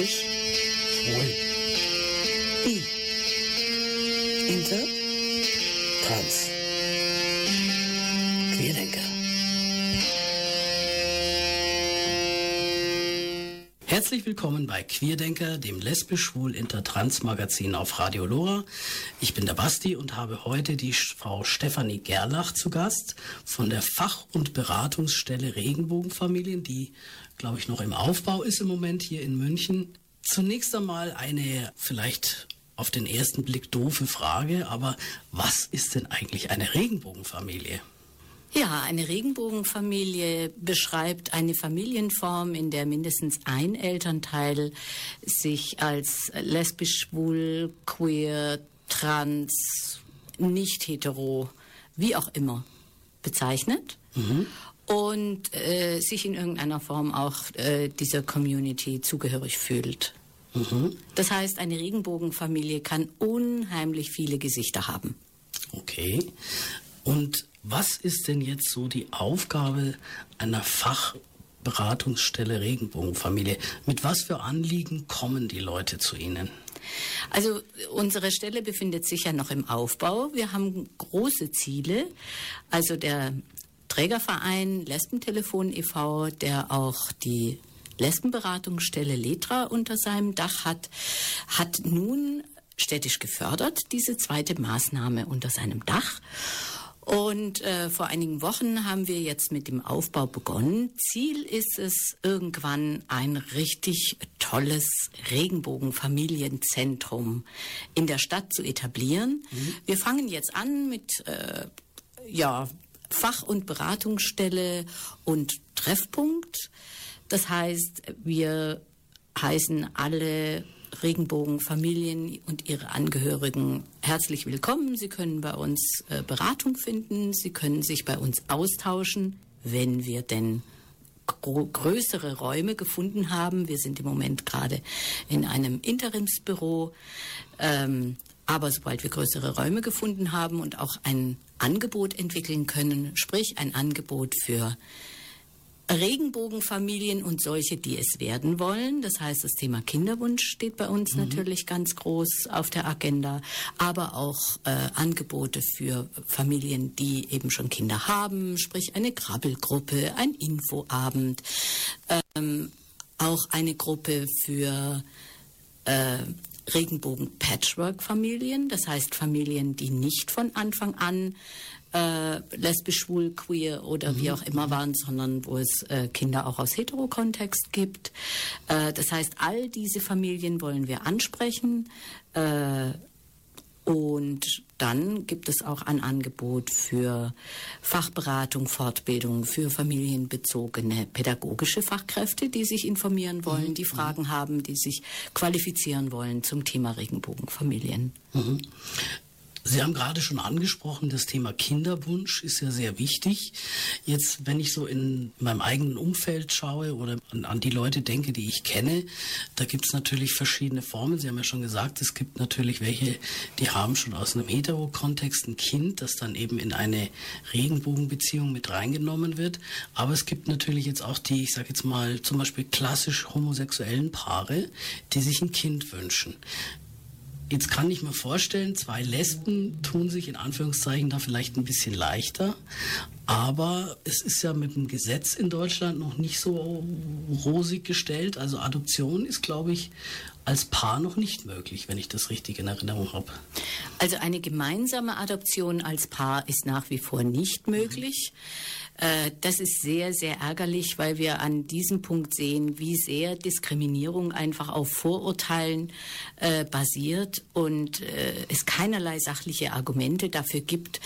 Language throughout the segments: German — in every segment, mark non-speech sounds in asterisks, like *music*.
lesbisch, schwul, bi, inter, trans, Querdenker. Herzlich willkommen bei Queerdenker, dem lesbisch-schwul-inter-trans-Magazin auf Radio Lora. Ich bin der Basti und habe heute die Frau Stefanie Gerlach zu Gast von der Fach- und Beratungsstelle Regenbogenfamilien, die, glaube ich, noch im Aufbau ist im Moment hier in München. Zunächst einmal eine vielleicht auf den ersten Blick doofe Frage, aber was ist denn eigentlich eine Regenbogenfamilie? Ja, eine Regenbogenfamilie beschreibt eine Familienform, in der mindestens ein Elternteil sich als lesbisch, schwul, queer, trans, nicht hetero, wie auch immer bezeichnet. Mhm. Und äh, sich in irgendeiner Form auch äh, dieser Community zugehörig fühlt. Mhm. Das heißt, eine Regenbogenfamilie kann unheimlich viele Gesichter haben. Okay. Und was ist denn jetzt so die Aufgabe einer Fachberatungsstelle Regenbogenfamilie? Mit was für Anliegen kommen die Leute zu Ihnen? Also unsere Stelle befindet sich ja noch im Aufbau. Wir haben große Ziele. Also der Trägerverein Lesbentelefon e.V., der auch die Lesbenberatungsstelle Letra unter seinem Dach hat, hat nun städtisch gefördert, diese zweite Maßnahme unter seinem Dach. Und äh, vor einigen Wochen haben wir jetzt mit dem Aufbau begonnen. Ziel ist es, irgendwann ein richtig tolles Regenbogenfamilienzentrum in der Stadt zu etablieren. Mhm. Wir fangen jetzt an mit äh, ja, Fach- und Beratungsstelle und Treffpunkt. Das heißt, wir heißen alle Regenbogenfamilien und ihre Angehörigen herzlich willkommen. Sie können bei uns äh, Beratung finden. Sie können sich bei uns austauschen, wenn wir denn größere Räume gefunden haben. Wir sind im Moment gerade in einem Interimsbüro. Ähm, aber sobald wir größere Räume gefunden haben und auch ein Angebot entwickeln können, sprich ein Angebot für Regenbogenfamilien und solche, die es werden wollen. Das heißt, das Thema Kinderwunsch steht bei uns mhm. natürlich ganz groß auf der Agenda, aber auch äh, Angebote für Familien, die eben schon Kinder haben, sprich eine Krabbelgruppe, ein Infoabend, ähm, auch eine Gruppe für äh, Regenbogen-Patchwork-Familien, das heißt Familien, die nicht von Anfang an äh, lesbisch, schwul, queer oder mhm. wie auch immer waren, sondern wo es äh, Kinder auch aus Heterokontext gibt. Äh, das heißt, all diese Familien wollen wir ansprechen. Äh, und dann gibt es auch ein Angebot für Fachberatung, Fortbildung für familienbezogene pädagogische Fachkräfte, die sich informieren wollen, mhm. die Fragen haben, die sich qualifizieren wollen zum Thema Regenbogenfamilien. Mhm. Sie haben gerade schon angesprochen, das Thema Kinderwunsch ist ja sehr wichtig. Jetzt, wenn ich so in meinem eigenen Umfeld schaue oder an, die Leute denke, die ich kenne, da gibt es natürlich verschiedene Formen. Sie haben ja schon gesagt, es gibt natürlich welche, die haben schon aus einem Hetero-Kontext ein Kind, das dann eben in eine Regenbogenbeziehung mit reingenommen wird. Aber es gibt natürlich jetzt auch die, ich sage jetzt mal, zum Beispiel klassisch homosexuellen Paare, die sich ein Kind wünschen. Jetzt kann ich mir vorstellen, zwei Lesben tun sich in Anführungszeichen da vielleicht ein bisschen leichter. Aber es ist ja mit dem Gesetz in Deutschland noch nicht so rosig gestellt. Also Adoption ist, glaube ich, als Paar noch nicht möglich, wenn ich das richtig in Erinnerung habe. Also eine gemeinsame Adoption als Paar ist nach wie vor nicht möglich. Mhm. Äh, das ist sehr, sehr ärgerlich, weil wir an diesem Punkt sehen, wie sehr Diskriminierung einfach auf Vorurteilen äh, basiert und äh, es keinerlei sachliche Argumente dafür gibt,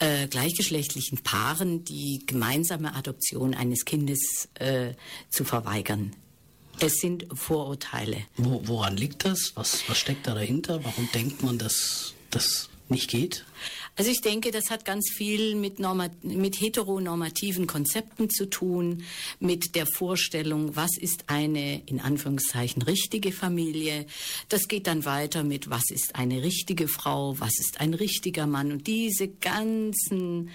äh, gleichgeschlechtlichen Paaren die gemeinsame Adoption eines Kindes äh, zu verweigern. Es sind Vorurteile. Wo, woran liegt das? Was, was steckt da dahinter? Warum denkt man, dass das nicht geht? Also ich denke, das hat ganz viel mit, mit heteronormativen Konzepten zu tun, mit der Vorstellung, was ist eine in Anführungszeichen richtige Familie. Das geht dann weiter mit, was ist eine richtige Frau, was ist ein richtiger Mann. Und diese ganzen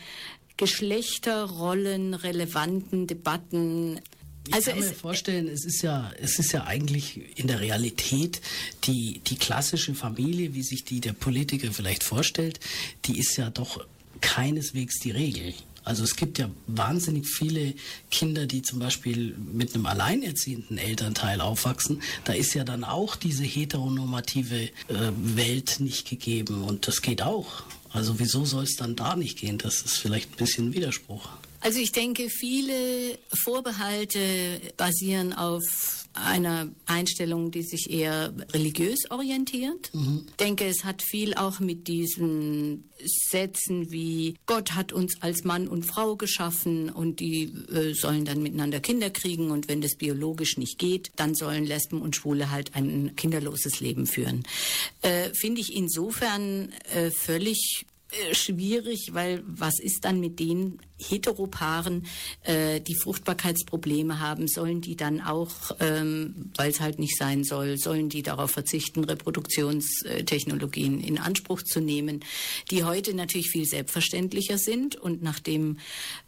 Geschlechterrollen relevanten Debatten Ich also kann mir vorstellen, es ist ja, es ist ja eigentlich in der Realität die, die klassische Familie, wie sich die der Politiker vielleicht vorstellt, die ist ja doch keineswegs die Regel. Also es gibt ja wahnsinnig viele Kinder, die zum Beispiel mit einem alleinerziehenden Elternteil aufwachsen. Da ist ja dann auch diese heteronormative äh, Welt nicht gegeben und das geht auch. Also wieso soll es dann da nicht gehen? Das ist vielleicht ein bisschen ein Widerspruch. Also ich denke, viele Vorbehalte basieren auf einer Einstellung, die sich eher religiös orientiert. Mhm. Ich denke, es hat viel auch mit diesen Sätzen wie Gott hat uns als Mann und Frau geschaffen und die äh, sollen dann miteinander Kinder kriegen und wenn das biologisch nicht geht, dann sollen Lesben und Schwule halt ein kinderloses Leben führen. Äh, Finde ich insofern äh, völlig schwierig, weil was ist dann mit den Heteropaaren, äh, die Fruchtbarkeitsprobleme haben? Sollen die dann auch, ähm, weil es halt nicht sein soll, sollen die darauf verzichten, Reproduktionstechnologien in Anspruch zu nehmen, die heute natürlich viel selbstverständlicher sind und nachdem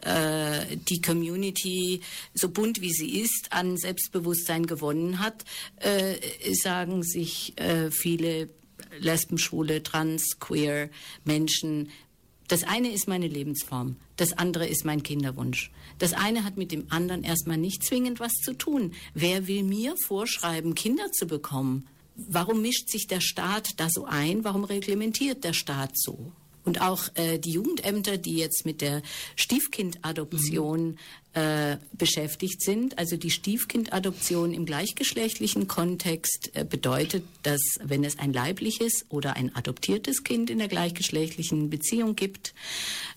äh, die Community so bunt wie sie ist an Selbstbewusstsein gewonnen hat, äh, sagen sich äh, viele Lesben, Schwule, Trans, Queer Menschen. Das eine ist meine Lebensform, das andere ist mein Kinderwunsch. Das eine hat mit dem anderen erstmal nicht zwingend was zu tun. Wer will mir vorschreiben, Kinder zu bekommen? Warum mischt sich der Staat da so ein? Warum reglementiert der Staat so? Und auch äh, die Jugendämter, die jetzt mit der Stiefkindadoption mhm. äh, beschäftigt sind. Also die Stiefkindadoption im gleichgeschlechtlichen Kontext äh, bedeutet, dass wenn es ein leibliches oder ein adoptiertes Kind in der gleichgeschlechtlichen Beziehung gibt,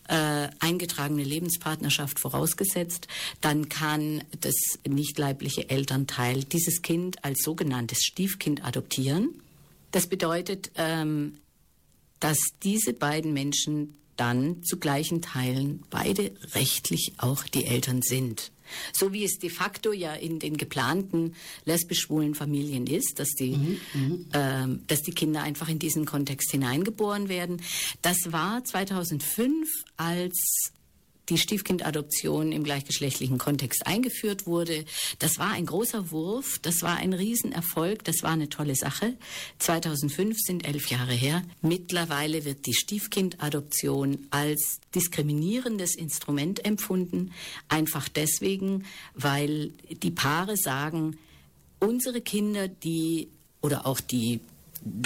äh, eingetragene Lebenspartnerschaft vorausgesetzt, dann kann das nicht leibliche Elternteil dieses Kind als sogenanntes Stiefkind adoptieren. Das bedeutet, ähm, dass diese beiden Menschen dann zu gleichen Teilen beide rechtlich auch die Eltern sind. So wie es de facto ja in den geplanten lesbisch-schwulen Familien ist, dass die, mhm, mhm. ähm, dass die Kinder einfach in diesen Kontext hineingeboren werden. Das war 2005, als die Stiefkindadoption im gleichgeschlechtlichen Kontext eingeführt wurde. Das war ein großer Wurf, das war ein Riesenerfolg, das war eine tolle Sache. 2005 sind elf Jahre her. Mittlerweile wird die Stiefkindadoption als diskriminierendes Instrument empfunden, einfach deswegen, weil die Paare sagen, unsere Kinder, die oder auch die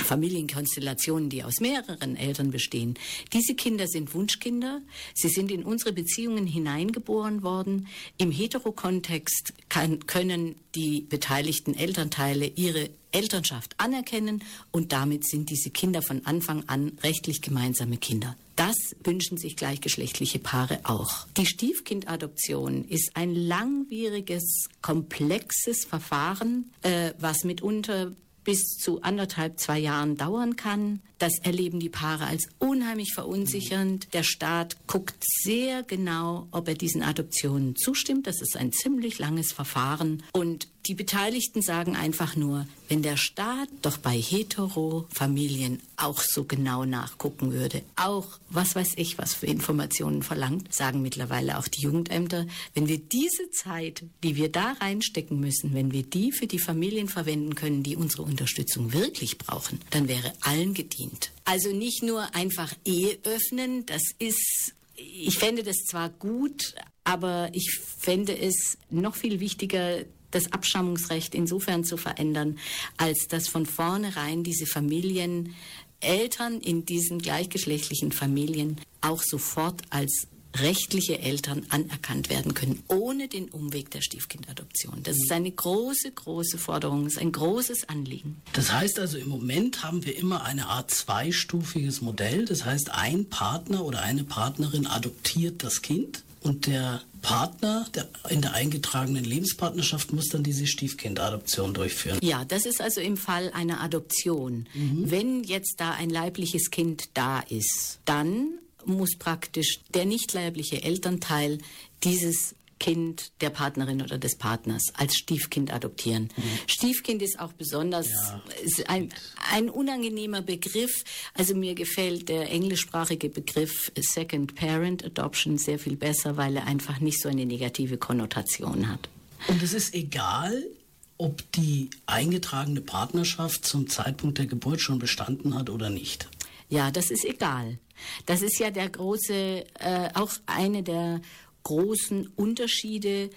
Familienkonstellationen, die aus mehreren Eltern bestehen. Diese Kinder sind Wunschkinder. Sie sind in unsere Beziehungen hineingeboren worden. Im Heterokontext kann, können die beteiligten Elternteile ihre Elternschaft anerkennen und damit sind diese Kinder von Anfang an rechtlich gemeinsame Kinder. Das wünschen sich gleichgeschlechtliche Paare auch. Die Stiefkindadoption ist ein langwieriges, komplexes Verfahren, äh, was mitunter bis zu anderthalb, zwei Jahren dauern kann. Das erleben die Paare als unheimlich verunsichernd. Der Staat guckt sehr genau, ob er diesen Adoptionen zustimmt. Das ist ein ziemlich langes Verfahren. Und die Beteiligten sagen einfach nur, wenn der Staat doch bei Hetero-Familien auch so genau nachgucken würde, auch was weiß ich, was für Informationen verlangt, sagen mittlerweile auch die Jugendämter, wenn wir diese Zeit, die wir da reinstecken müssen, wenn wir die für die Familien verwenden können, die unsere Unterstützung wirklich brauchen, dann wäre allen gedient. Also nicht nur einfach Ehe öffnen, das ist ich fände das zwar gut, aber ich fände es noch viel wichtiger, das Abstammungsrecht insofern zu verändern, als dass von vornherein diese Familien, Eltern in diesen gleichgeschlechtlichen Familien auch sofort als rechtliche Eltern anerkannt werden können, ohne den Umweg der Stiefkindadoption. Das ist eine große, große Forderung, ist ein großes Anliegen. Das heißt also, im Moment haben wir immer eine Art zweistufiges Modell. Das heißt, ein Partner oder eine Partnerin adoptiert das Kind und der Partner der, in der eingetragenen Lebenspartnerschaft muss dann diese Stiefkindadoption durchführen. Ja, das ist also im Fall einer Adoption. Mhm. Wenn jetzt da ein leibliches Kind da ist, dann muss praktisch der nicht leibliche Elternteil dieses Kind der Partnerin oder des Partners als Stiefkind adoptieren. Mhm. Stiefkind ist auch besonders ja. ein, ein unangenehmer Begriff. Also mir gefällt der englischsprachige Begriff Second Parent Adoption sehr viel besser, weil er einfach nicht so eine negative Konnotation hat. Und es ist egal, ob die eingetragene Partnerschaft zum Zeitpunkt der Geburt schon bestanden hat oder nicht. Ja, das ist egal. Das ist ja der große, äh, auch eine der großen Unterschiede.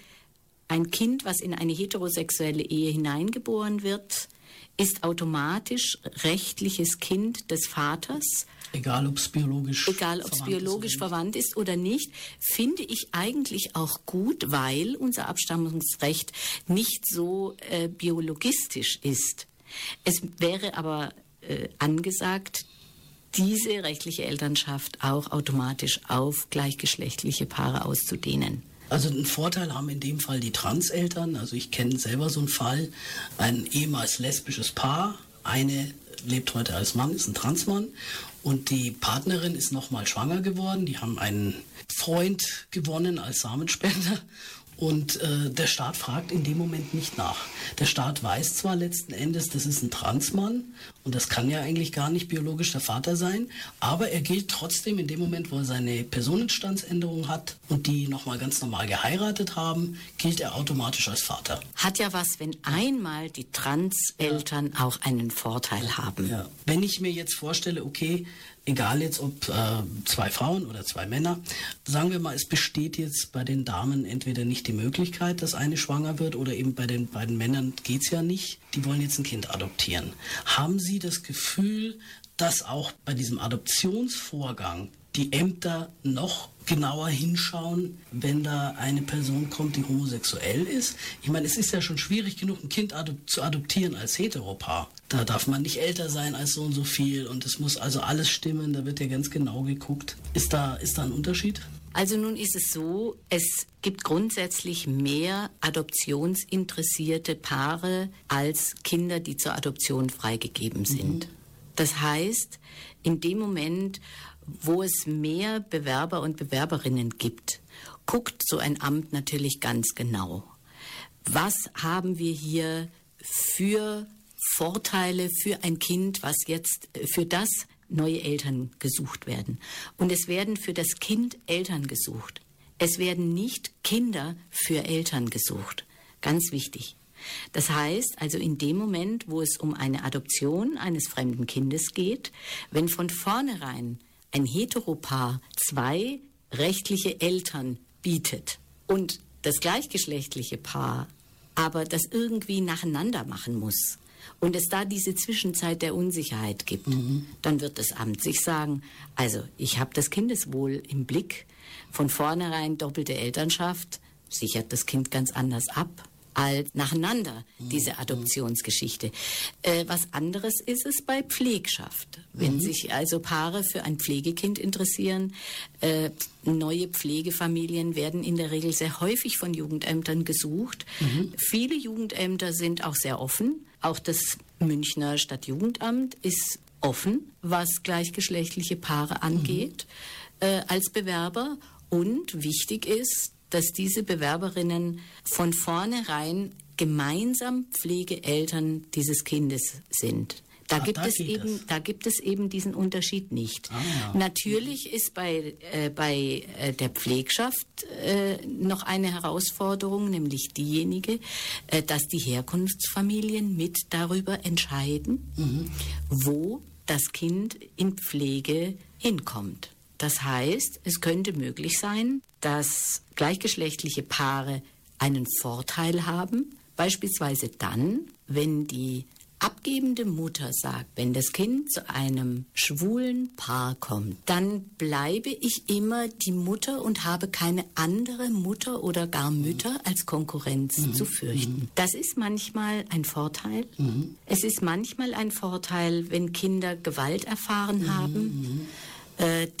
Ein Kind, was in eine heterosexuelle Ehe hineingeboren wird, ist automatisch rechtliches Kind des Vaters. Egal, ob es biologisch, Egal, ob es biologisch verwandt ist oder nicht, finde ich eigentlich auch gut, weil unser Abstammungsrecht nicht so äh, biologistisch ist. Es wäre aber äh, angesagt, diese rechtliche Elternschaft auch automatisch auf gleichgeschlechtliche Paare auszudehnen. Also einen Vorteil haben in dem Fall die Transeltern. Also ich kenne selber so einen Fall, ein ehemals lesbisches Paar. Eine lebt heute als Mann, ist ein Transmann. Und die Partnerin ist nochmal schwanger geworden. Die haben einen Freund gewonnen als Samenspender. Und äh, der Staat fragt in dem Moment nicht nach. Der Staat weiß zwar letzten Endes, das ist ein Transmann und das kann ja eigentlich gar nicht biologisch der Vater sein, aber er gilt trotzdem in dem Moment, wo er seine Personenstandsänderung hat und die nochmal ganz normal geheiratet haben, gilt er automatisch als Vater. Hat ja was, wenn einmal die Transeltern ja. auch einen Vorteil haben. Ja. Wenn ich mir jetzt vorstelle, okay, egal jetzt ob äh, zwei Frauen oder zwei Männer, sagen wir mal, es besteht jetzt bei den Damen entweder nicht die Möglichkeit, dass eine schwanger wird oder eben bei den beiden Männern geht es ja nicht, die wollen jetzt ein Kind adoptieren. Haben Sie das Gefühl, dass auch bei diesem Adoptionsvorgang die Ämter noch genauer hinschauen, wenn da eine Person kommt, die homosexuell ist. Ich meine, es ist ja schon schwierig genug, ein Kind adop zu adoptieren als Heteropaar. Da darf man nicht älter sein als so und so viel und es muss also alles stimmen, da wird ja ganz genau geguckt. Ist da, ist da ein Unterschied? Also nun ist es so, es gibt grundsätzlich mehr adoptionsinteressierte Paare als Kinder, die zur Adoption freigegeben sind. Mhm. Das heißt, in dem Moment, wo es mehr Bewerber und Bewerberinnen gibt, guckt so ein Amt natürlich ganz genau. Was haben wir hier für Vorteile für ein Kind, was jetzt für das neue Eltern gesucht werden? Und es werden für das Kind Eltern gesucht. Es werden nicht Kinder für Eltern gesucht. Ganz wichtig. Das heißt also in dem Moment, wo es um eine Adoption eines fremden Kindes geht, wenn von vornherein ein Heteropaar zwei rechtliche Eltern bietet und das gleichgeschlechtliche Paar aber das irgendwie nacheinander machen muss und es da diese Zwischenzeit der Unsicherheit gibt, mhm. dann wird das Amt sich sagen, also ich habe das Kindeswohl im Blick, von vornherein doppelte Elternschaft sichert das Kind ganz anders ab als nacheinander, diese mhm. Adoptionsgeschichte. Äh, was anderes ist es bei Pflegschaft. Wenn mhm. sich also Paare für ein Pflegekind interessieren, äh, neue Pflegefamilien werden in der Regel sehr häufig von Jugendämtern gesucht. Mhm. Viele Jugendämter sind auch sehr offen. Auch das Münchner Stadtjugendamt ist offen, was gleichgeschlechtliche Paare angeht, mhm. äh, als Bewerber. Und wichtig ist, dass diese Bewerberinnen von vornherein gemeinsam Pflegeeltern dieses Kindes sind. Da, Ach, gibt da es eben, das. da gibt es eben diesen Unterschied nicht. Ah, ja. Natürlich ist bei, äh, bei äh, der Pflegschaft äh, noch eine Herausforderung, nämlich diejenige, äh, dass die Herkunftsfamilien mit darüber entscheiden, mhm. wo das Kind in Pflege hinkommt. Das heißt, es könnte möglich sein, dass gleichgeschlechtliche Paare einen Vorteil haben, beispielsweise dann, wenn die abgebende Mutter sagt, wenn das Kind zu einem schwulen Paar kommt, dann bleibe ich immer die Mutter und habe keine andere Mutter oder gar Mütter als Konkurrenz mhm. zu fürchten. Mhm. Das ist manchmal ein Vorteil. Mhm. Es ist manchmal ein Vorteil, wenn Kinder Gewalt erfahren mhm. haben mhm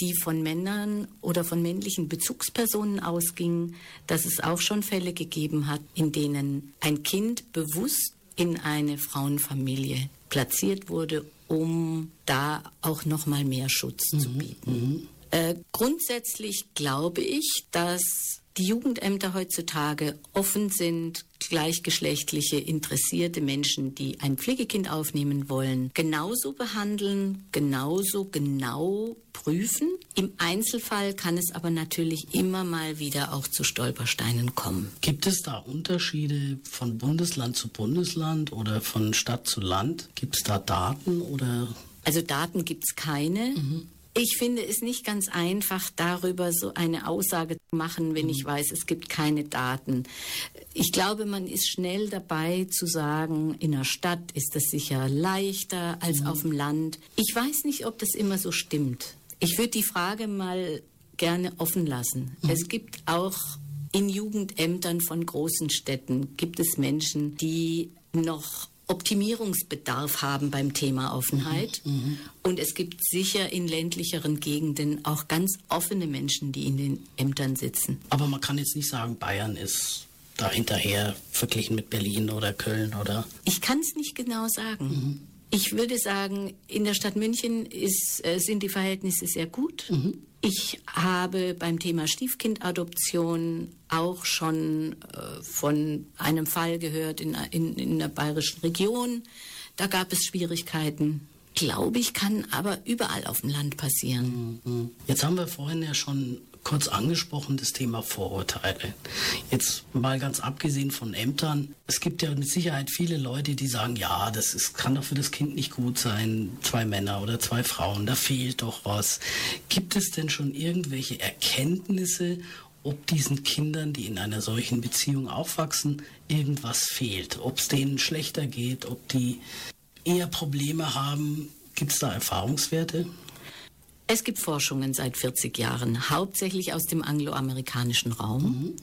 die von Männern oder von männlichen Bezugspersonen ausgingen, dass es auch schon Fälle gegeben hat, in denen ein Kind bewusst in eine Frauenfamilie platziert wurde, um da auch noch mal mehr Schutz mhm. zu bieten. Mhm. Äh, grundsätzlich glaube ich, dass die Jugendämter heutzutage offen sind, gleichgeschlechtliche, interessierte Menschen, die ein Pflegekind aufnehmen wollen, genauso behandeln, genauso genau prüfen. Im Einzelfall kann es aber natürlich immer mal wieder auch zu Stolpersteinen kommen. Gibt es da Unterschiede von Bundesland zu Bundesland oder von Stadt zu Land? Gibt es da Daten oder? Also Daten gibt es keine. Mhm. Ich finde es nicht ganz einfach, darüber so eine Aussage zu machen, wenn ich weiß, es gibt keine Daten. Ich glaube, man ist schnell dabei zu sagen, in der Stadt ist das sicher leichter als mhm. auf dem Land. Ich weiß nicht, ob das immer so stimmt. Ich würde die Frage mal gerne offen lassen. Mhm. Es gibt auch in Jugendämtern von großen Städten gibt es Menschen, die noch Optimierungsbedarf haben beim Thema Offenheit. Mhm, mhm. Und es gibt sicher in ländlicheren Gegenden auch ganz offene Menschen, die in den Ämtern sitzen. Aber man kann jetzt nicht sagen, Bayern ist da hinterher verglichen mit Berlin oder Köln oder? Ich kann es nicht genau sagen. Mhm. Ich würde sagen, in der Stadt München ist, äh, sind die Verhältnisse sehr gut. Mhm. Ich habe beim Thema Stiefkindadoption auch schon äh, von einem Fall gehört in, in, in der bayerischen Region. Da gab es Schwierigkeiten. Glaube ich, kann aber überall auf dem Land passieren. Mhm. Jetzt haben wir vorhin ja schon kurz angesprochen, das Thema Vorurteile. Jetzt mal ganz abgesehen von Ämtern. Es gibt ja mit Sicherheit viele Leute, die sagen, ja, das ist, kann doch für das Kind nicht gut sein, zwei Männer oder zwei Frauen, da fehlt doch was. Gibt es denn schon irgendwelche Erkenntnisse, ob diesen Kindern, die in einer solchen Beziehung aufwachsen, irgendwas fehlt? Ob es denen schlechter geht, ob die eher Probleme haben? Gibt es da Erfahrungswerte? Es gibt Forschungen seit 40 Jahren, hauptsächlich aus dem angloamerikanischen Raum. Mhm.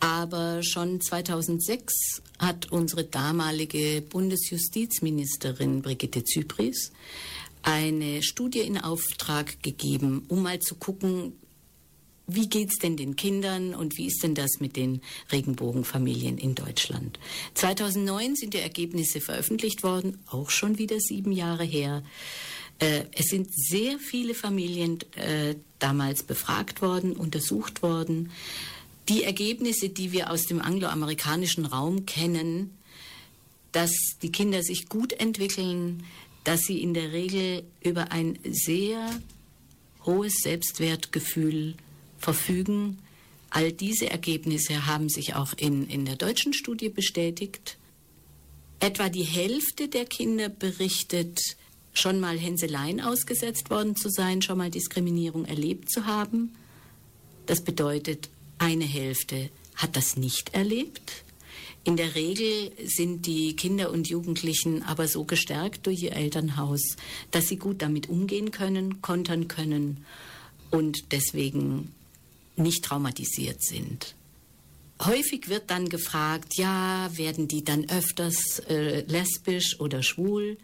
Aber schon 2006 hat unsere damalige Bundesjustizministerin Brigitte Zypries eine Studie in Auftrag gegeben, um mal zu gucken, wie geht es denn den Kindern und wie ist denn das mit den Regenbogenfamilien in Deutschland? 2009 sind die Ergebnisse veröffentlicht worden, auch schon wieder sieben Jahre her. Äh, es sind sehr viele Familien äh, damals befragt worden, untersucht worden. Die Ergebnisse, die wir aus dem angloamerikanischen Raum kennen, dass die Kinder sich gut entwickeln, dass sie in der Regel über ein sehr hohes Selbstwertgefühl verfügen. All diese Ergebnisse haben sich auch in, in der deutschen Studie bestätigt. Etwa die Hälfte der Kinder berichtet, schon mal Hänseleien ausgesetzt worden zu sein, schon mal Diskriminierung erlebt zu haben. Das bedeutet, eine Hälfte hat das nicht erlebt. In der Regel sind die Kinder und Jugendlichen aber so gestärkt durch ihr Elternhaus, dass sie gut damit umgehen können, kontern können und deswegen nicht traumatisiert sind. Häufig wird dann gefragt, ja, werden die dann öfters äh, lesbisch oder schwul?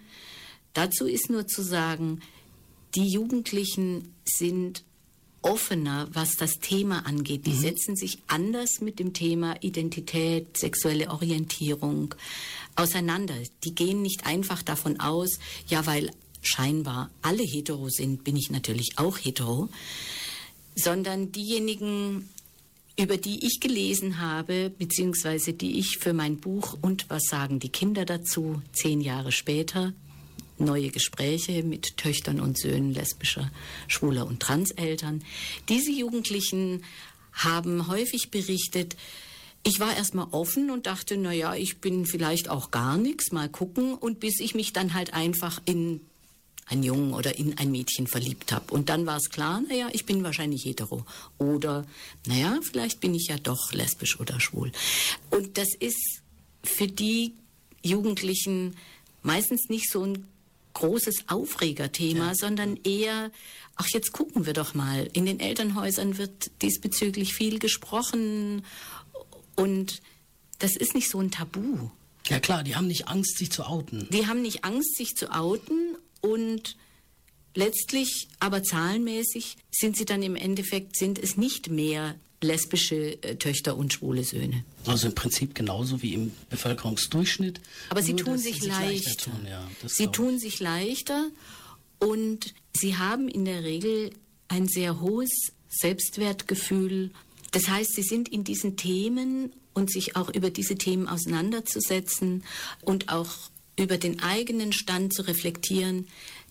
Dazu ist nur zu sagen, die Jugendlichen sind offener, was das Thema angeht. Die mhm. setzen sich anders mit dem Thema Identität, sexuelle Orientierung auseinander. Die gehen nicht einfach davon aus, ja, weil scheinbar alle hetero sind, bin ich natürlich auch hetero, sondern diejenigen, über die ich gelesen habe, beziehungsweise die ich für mein Buch und was sagen die Kinder dazu zehn Jahre später neue Gespräche mit Töchtern und Söhnen lesbischer, schwuler und Transeltern. Diese Jugendlichen haben häufig berichtet, ich war erstmal offen und dachte, na ja, ich bin vielleicht auch gar nichts, mal gucken und bis ich mich dann halt einfach in einen Jungen oder in ein Mädchen verliebt habe. Und dann war es klar, naja, ich bin wahrscheinlich hetero. Oder, naja, vielleicht bin ich ja doch lesbisch oder schwul. Und das ist für die Jugendlichen meistens nicht so ein großes Aufregerthema, ja. sondern eher, ach jetzt gucken wir doch mal. In den Elternhäusern wird diesbezüglich viel gesprochen und das ist nicht so ein Tabu. Ja klar, die haben nicht Angst, sich zu outen. Die haben nicht Angst, sich zu outen und letztlich, aber zahlenmäßig, sind sie dann im Endeffekt, sind es nicht mehr lesbische äh, Töchter und schwule Söhne. Also im Prinzip genauso wie im Bevölkerungsdurchschnitt. Aber sie tun sich, sich leichter. Tun, ja, sie tun sich leichter und sie haben in der Regel ein sehr hohes Selbstwertgefühl. Das heißt, sie sind in diesen Themen und sich auch über diese Themen auseinanderzusetzen und auch über den eigenen Stand zu reflektieren,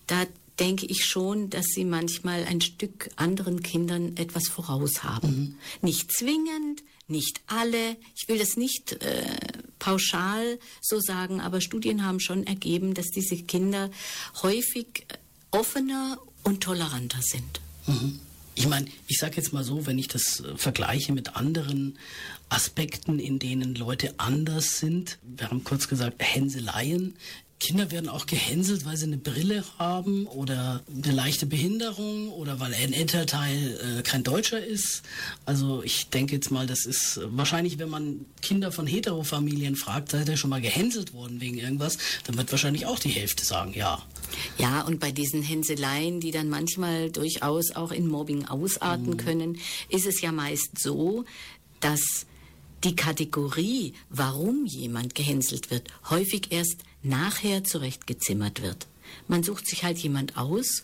da denke ich schon, dass sie manchmal ein Stück anderen Kindern etwas voraus haben. Mhm. Nicht zwingend, nicht alle. Ich will das nicht äh, pauschal so sagen, aber Studien haben schon ergeben, dass diese Kinder häufig offener und toleranter sind. Mhm. Ich meine, ich sage jetzt mal so, wenn ich das äh, vergleiche mit anderen Aspekten, in denen Leute anders sind, wir haben kurz gesagt Hänseleien, Kinder werden auch gehänselt, weil sie eine Brille haben oder eine leichte Behinderung oder weil ein Elternteil äh, kein Deutscher ist. Also ich denke jetzt mal, das ist wahrscheinlich, wenn man Kinder von Heterofamilien fragt, seid ihr schon mal gehänselt worden wegen irgendwas, dann wird wahrscheinlich auch die Hälfte sagen, ja. Ja, und bei diesen Hänseleien, die dann manchmal durchaus auch in Mobbing ausarten mhm. können, ist es ja meist so, dass die Kategorie, warum jemand gehänselt wird, häufig erst nachher zurechtgezimmert wird. Man sucht sich halt jemand aus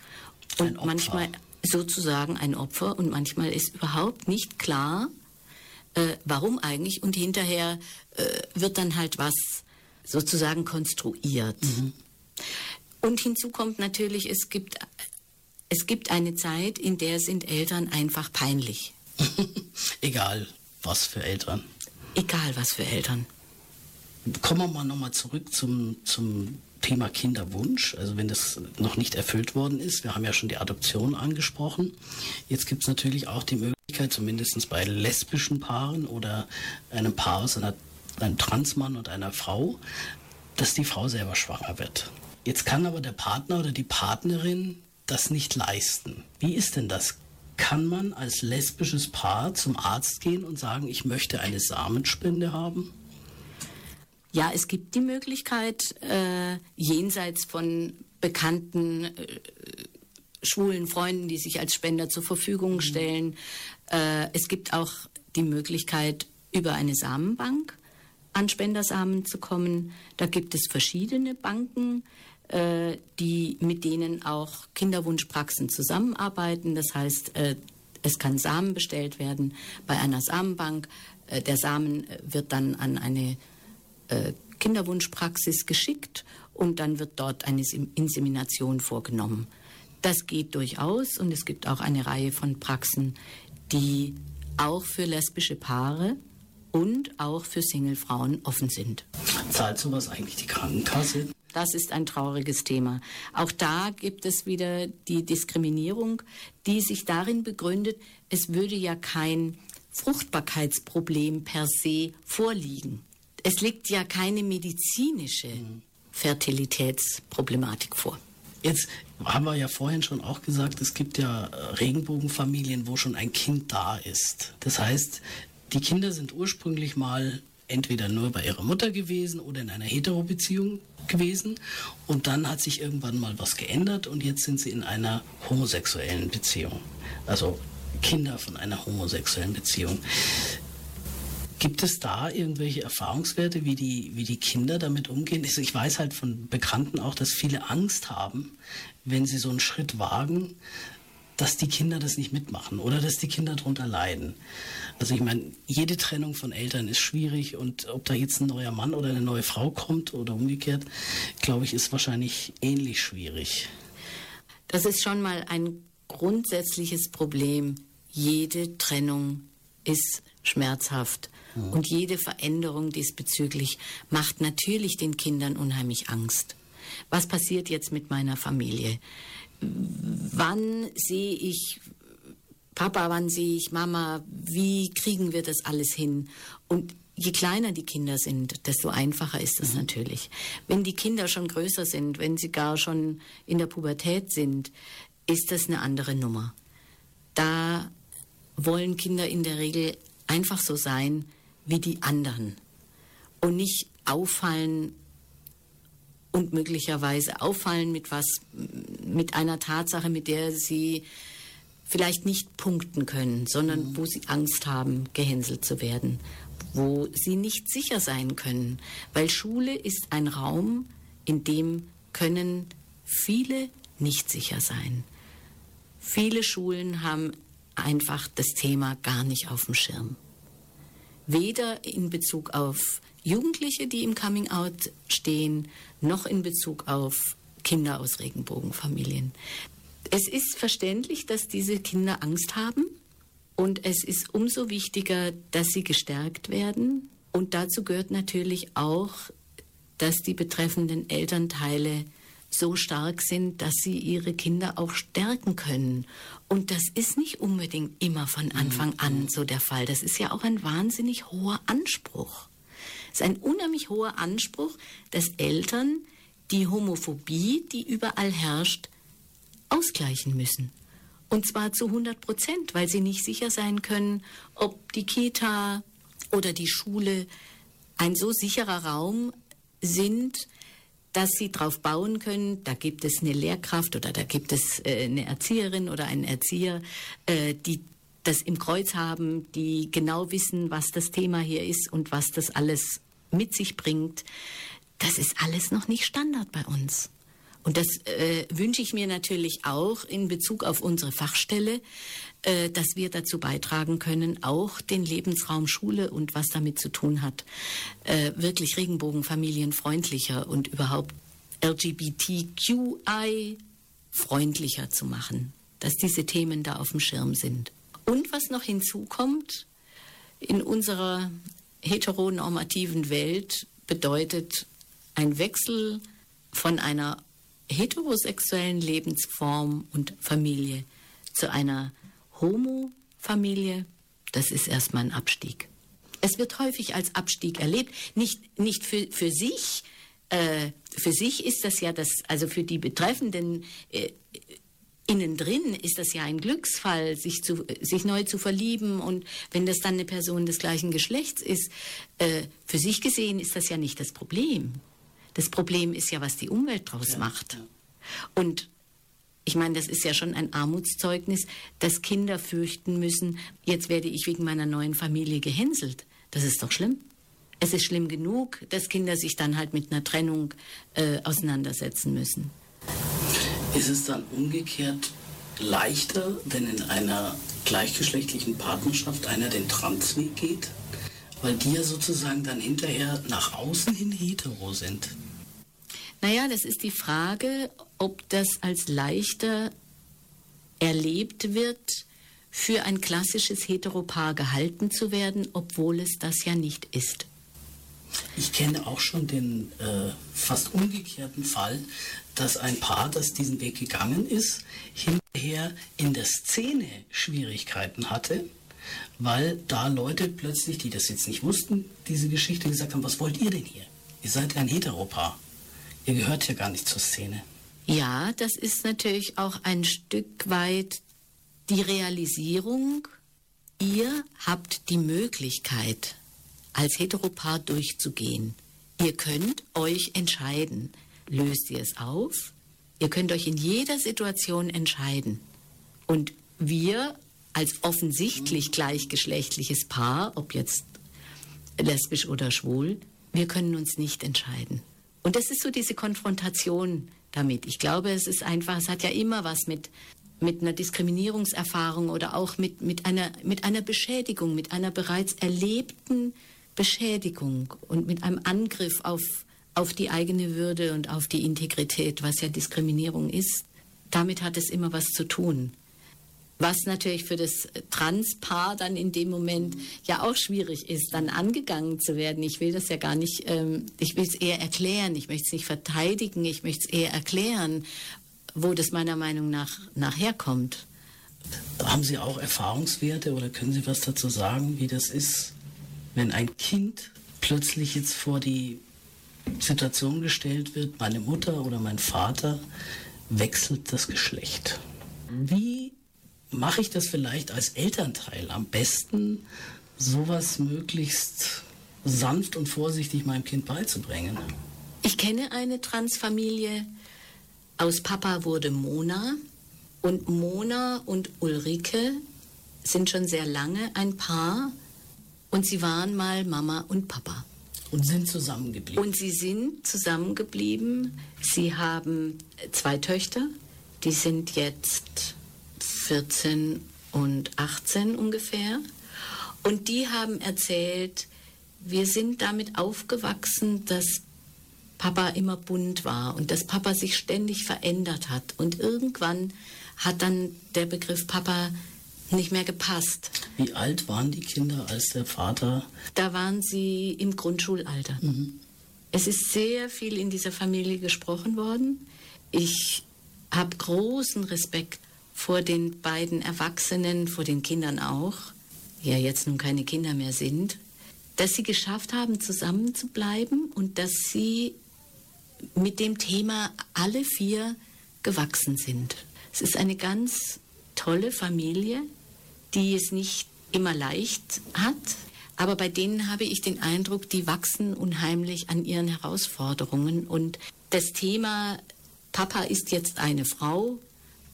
und manchmal sozusagen ein Opfer und manchmal ist überhaupt nicht klar, äh, warum eigentlich und hinterher äh, wird dann halt was sozusagen konstruiert. Mhm. Und hinzu kommt natürlich, es gibt, es gibt eine Zeit, in der sind Eltern einfach peinlich. *laughs* Egal, was für Eltern. Egal, was für Eltern kommen wir mal nochmal zurück zum, zum Thema Kinderwunsch, also wenn das noch nicht erfüllt worden ist. Wir haben ja schon die Adoption angesprochen. Jetzt gibt es natürlich auch die Möglichkeit, zumindest bei lesbischen Paaren oder einem Paar aus einer, einem Transmann und einer Frau, dass die Frau selber schwanger wird. Jetzt kann aber der Partner oder die Partnerin das nicht leisten. Wie ist denn das? Kann man als lesbisches Paar zum Arzt gehen und sagen, ich möchte eine Samenspende haben? Ja, es gibt die Möglichkeit, äh, jenseits von bekannten äh, schwulen Freunden, die sich als Spender zur Verfügung mhm. stellen. Äh, es gibt auch die Möglichkeit, über eine Samenbank an Spendersamen zu kommen. Da gibt es verschiedene Banken, äh, die mit denen auch Kinderwunschpraxen zusammenarbeiten. Das heißt, äh, es kann Samen bestellt werden bei einer Samenbank. Äh, der Samen wird dann an eine äh, Kinderwunschpraxis geschickt und dann wird dort eine Insemination vorgenommen. Das geht durchaus und es gibt auch eine Reihe von Praxen, die auch für lesbische Paare und auch für Singlefrauen offen sind. Zahlt sowas eigentlich die Krankenkasse? Das ist ein trauriges Thema. Auch da gibt es wieder die Diskriminierung, die sich darin begründet, es würde ja kein Fruchtbarkeitsproblem per se vorliegen es liegt ja keine medizinische Fertilitätsproblematik vor. Jetzt haben wir ja vorhin schon auch gesagt, es gibt ja äh, Regenbogenfamilien, wo schon ein Kind da ist. Das heißt, die Kinder sind ursprünglich mal entweder nur bei ihrer Mutter gewesen oder in einer Heterobeziehung gewesen und dann hat sich irgendwann mal was geändert und jetzt sind sie in einer homosexuellen Beziehung. Also Kinder von einer homosexuellen Beziehung. Gibt es da irgendwelche Erfahrungswerte, wie die, wie die Kinder damit umgehen? Also ich weiß halt von Bekannten auch, dass viele Angst haben, wenn sie so einen Schritt wagen, dass die Kinder das nicht mitmachen oder dass die Kinder darunter leiden. Also ich meine, jede Trennung von Eltern ist schwierig und ob da jetzt ein neuer Mann oder eine neue Frau kommt oder umgekehrt, glaube ich, ist wahrscheinlich ähnlich schwierig. Das ist schon mal ein grundsätzliches Problem. Jede Trennung ist schmerzhaft. Mhm. Und jede Veränderung diesbezüglich macht natürlich den Kindern unheimlich Angst. Was passiert jetzt mit meiner Familie? Wann sehe ich Papa, wann sehe ich Mama? Wie kriegen wir das alles hin? Und je kleiner die Kinder sind, desto einfacher ist das mhm. natürlich. Wenn die Kinder schon größer sind, wenn sie gar schon in der Pubertät sind, ist das eine andere Nummer. Da wollen Kinder in der Regel einfach so sein, wie die anderen und nicht auffallen und möglicherweise auffallen mit was, mit einer Tatsache, mit der sie vielleicht nicht punkten können, sondern mhm. wo sie Angst haben, gehänselt zu werden, wo sie nicht sicher sein können, weil Schule ist ein Raum, in dem können viele nicht sicher sein. Viele Schulen haben einfach das Thema gar nicht auf dem Schirm. Weder in Bezug auf Jugendliche, die im Coming Out stehen, noch in Bezug auf Kinder aus Regenbogenfamilien. Es ist verständlich, dass diese Kinder Angst haben und es ist umso wichtiger, dass sie gestärkt werden. Und dazu gehört natürlich auch, dass die betreffenden Elternteile so stark sind, dass sie ihre Kinder auch stärken können. Und das ist nicht unbedingt immer von Anfang an so der Fall. Das ist ja auch ein wahnsinnig hoher Anspruch. Es ist ein unheimlich hoher Anspruch, dass Eltern die Homophobie, die überall herrscht, ausgleichen müssen. Und zwar zu 100 Prozent, weil sie nicht sicher sein können, ob die Kita oder die Schule ein so sicherer Raum sind, dass sie darauf bauen können, da gibt es eine Lehrkraft oder da gibt es äh, eine Erzieherin oder einen Erzieher, äh, die das im Kreuz haben, die genau wissen, was das Thema hier ist und was das alles mit sich bringt. Das ist alles noch nicht Standard bei uns. Und das äh, wünsche ich mir natürlich auch in Bezug auf unsere Fachstelle, äh, dass wir dazu beitragen können, auch den Lebensraum Schule und was damit zu tun hat, äh, wirklich regenbogenfamilienfreundlicher und überhaupt LGBTQI freundlicher zu machen, dass diese Themen da auf dem Schirm sind. Und was noch hinzukommt, in unserer heteronormativen Welt bedeutet ein Wechsel von einer heterosexuellen Lebensform und Familie zu einer Homo-Familie, das ist erstmal ein Abstieg. Es wird häufig als Abstieg erlebt, nicht, nicht für, für sich. Äh, für sich ist das ja das, also für die Betreffenden äh, innen drin ist das ja ein Glücksfall, sich, zu, sich neu zu verlieben. Und wenn das dann eine Person des gleichen Geschlechts ist, äh, für sich gesehen ist das ja nicht das Problem. Das Problem ist ja, was die Umwelt draus ja, macht. Ja. Und ich meine, das ist ja schon ein Armutszeugnis, dass Kinder fürchten müssen, jetzt werde ich wegen meiner neuen Familie gehänselt. Das ist doch schlimm. Es ist schlimm genug, dass Kinder sich dann halt mit einer Trennung äh, auseinandersetzen müssen. Ist es dann umgekehrt leichter, wenn in einer gleichgeschlechtlichen Partnerschaft einer den Transweg geht? Weil die ja sozusagen dann hinterher nach außen hin hetero sind. Naja, das ist die Frage, ob das als leichter erlebt wird, für ein klassisches Heteropaar gehalten zu werden, obwohl es das ja nicht ist. Ich kenne auch schon den äh, fast umgekehrten Fall, dass ein Paar, das diesen Weg gegangen ist, hinterher in der Szene Schwierigkeiten hatte, weil da Leute plötzlich, die das jetzt nicht wussten, diese Geschichte gesagt haben, was wollt ihr denn hier? Ihr seid ein Heteropaar. Ihr gehört ja gar nicht zur Szene. Ja, das ist natürlich auch ein Stück weit die Realisierung, ihr habt die Möglichkeit, als Heteropaar durchzugehen. Ihr könnt euch entscheiden. Löst ihr es auf? Ihr könnt euch in jeder Situation entscheiden. Und wir als offensichtlich gleichgeschlechtliches Paar, ob jetzt lesbisch oder schwul, wir können uns nicht entscheiden. Und das ist so diese Konfrontation damit. Ich glaube, es ist einfach, es hat ja immer was mit, mit einer Diskriminierungserfahrung oder auch mit, mit, einer, mit einer Beschädigung, mit einer bereits erlebten Beschädigung und mit einem Angriff auf, auf die eigene Würde und auf die Integrität, was ja Diskriminierung ist. Damit hat es immer was zu tun. Was natürlich für das Transpaar dann in dem Moment ja auch schwierig ist, dann angegangen zu werden. Ich will das ja gar nicht, ähm, ich will es eher erklären, ich möchte es nicht verteidigen, ich möchte es eher erklären, wo das meiner Meinung nach nachherkommt. Haben Sie auch Erfahrungswerte oder können Sie was dazu sagen, wie das ist, wenn ein Kind plötzlich jetzt vor die Situation gestellt wird, meine Mutter oder mein Vater wechselt das Geschlecht? Wie mache ich das vielleicht als Elternteil am besten, sowas möglichst sanft und vorsichtig meinem Kind beizubringen? Ich kenne eine Transfamilie. Aus Papa wurde Mona. Und Mona und Ulrike sind schon sehr lange ein Paar. Und sie waren mal Mama und Papa. Und sind zusammengeblieben. Und sie sind zusammengeblieben. Sie haben zwei Töchter. Die sind jetzt 14 und 18 ungefähr. Und die haben erzählt, wir sind damit aufgewachsen, dass Papa immer bunt war und dass Papa sich ständig verändert hat. Und irgendwann hat dann der Begriff Papa nicht mehr gepasst. Wie alt waren die Kinder, als der Vater? Da waren sie im Grundschulalter. Mhm. Es ist sehr viel in dieser Familie gesprochen worden. Ich habe großen Respekt vor den beiden Erwachsenen, vor den Kindern auch, die ja jetzt nun keine Kinder mehr sind, dass sie geschafft haben, zusammen zu bleiben und dass sie mit dem Thema alle vier gewachsen sind. Es ist eine ganz tolle Familie, die es nicht immer leicht hat, aber bei denen habe ich den Eindruck, die wachsen unheimlich an ihren Herausforderungen und das Thema Papa ist jetzt eine Frau,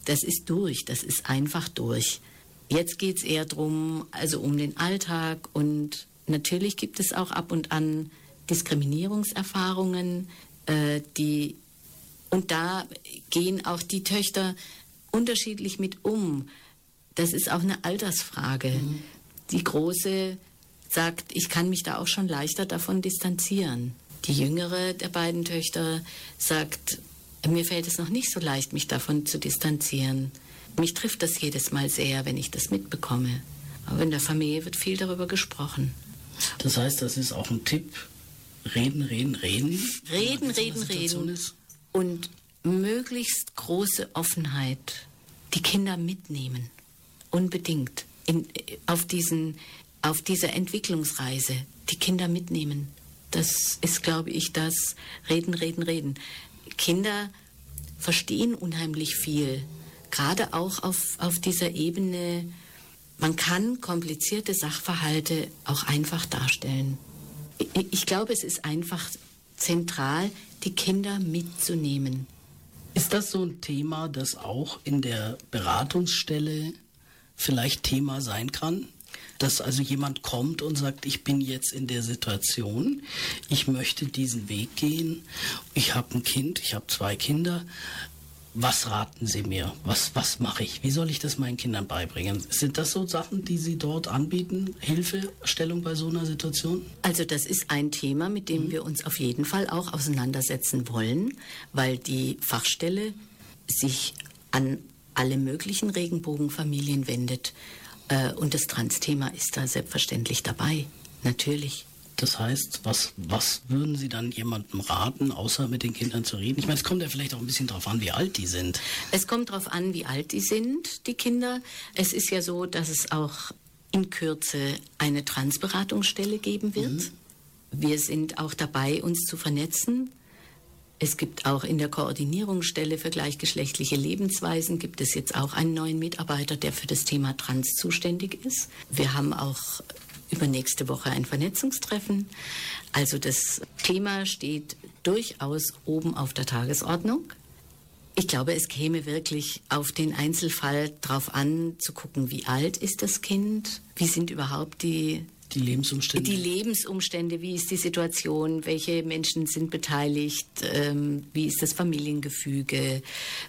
das ist durch, das ist einfach durch. Jetzt geht es eher darum, also um den Alltag und natürlich gibt es auch ab und an Diskriminierungserfahrungen, äh, die und da gehen auch die Töchter unterschiedlich mit um. Das ist auch eine Altersfrage. Mhm. Die große sagt, ich kann mich da auch schon leichter davon distanzieren. Die jüngere der beiden Töchter sagt, mir fällt es noch nicht so leicht, mich davon zu distanzieren. Mich trifft das jedes Mal sehr, wenn ich das mitbekomme. Aber in der Familie wird viel darüber gesprochen. Das heißt, das ist auch ein Tipp. Reden, reden, reden. Reden, reden, reden. Ist. Und möglichst große Offenheit. Die Kinder mitnehmen. Unbedingt. In, auf, diesen, auf dieser Entwicklungsreise. Die Kinder mitnehmen. Das ist, glaube ich, das Reden, Reden, Reden. Kinder verstehen unheimlich viel, gerade auch auf, auf dieser Ebene. Man kann komplizierte Sachverhalte auch einfach darstellen. Ich, ich glaube, es ist einfach zentral, die Kinder mitzunehmen. Ist das so ein Thema, das auch in der Beratungsstelle vielleicht Thema sein kann? Dass also jemand kommt und sagt, ich bin jetzt in der Situation, ich möchte diesen Weg gehen, ich habe ein Kind, ich habe zwei Kinder, was raten Sie mir? Was, was mache ich? Wie soll ich das meinen Kindern beibringen? Sind das so Sachen, die Sie dort anbieten? Hilfestellung bei so einer Situation? Also das ist ein Thema, mit dem mhm. wir uns auf jeden Fall auch auseinandersetzen wollen, weil die Fachstelle sich an alle möglichen Regenbogenfamilien wendet. Äh, und das Trans-Thema ist da selbstverständlich dabei, natürlich. Das heißt, was, was würden Sie dann jemandem raten, außer mit den Kindern zu reden? Ich meine, es kommt ja vielleicht auch ein bisschen darauf an, wie alt die sind. Es kommt darauf an, wie alt die sind, die Kinder. Es ist ja so, dass es auch in Kürze eine Transberatungsstelle geben wird. Mhm. Wir sind auch dabei, uns zu vernetzen. Es gibt auch in der Koordinierungsstelle für gleichgeschlechtliche Lebensweisen gibt es jetzt auch einen neuen Mitarbeiter, der für das Thema Trans zuständig ist. Wir haben auch übernächste Woche ein Vernetzungstreffen. Also das Thema steht durchaus oben auf der Tagesordnung. Ich glaube, es käme wirklich auf den Einzelfall drauf an, zu gucken, wie alt ist das Kind, wie sind überhaupt die die Lebensumstände. Die Lebensumstände, wie ist die Situation, welche Menschen sind beteiligt, ähm, wie ist das Familiengefüge,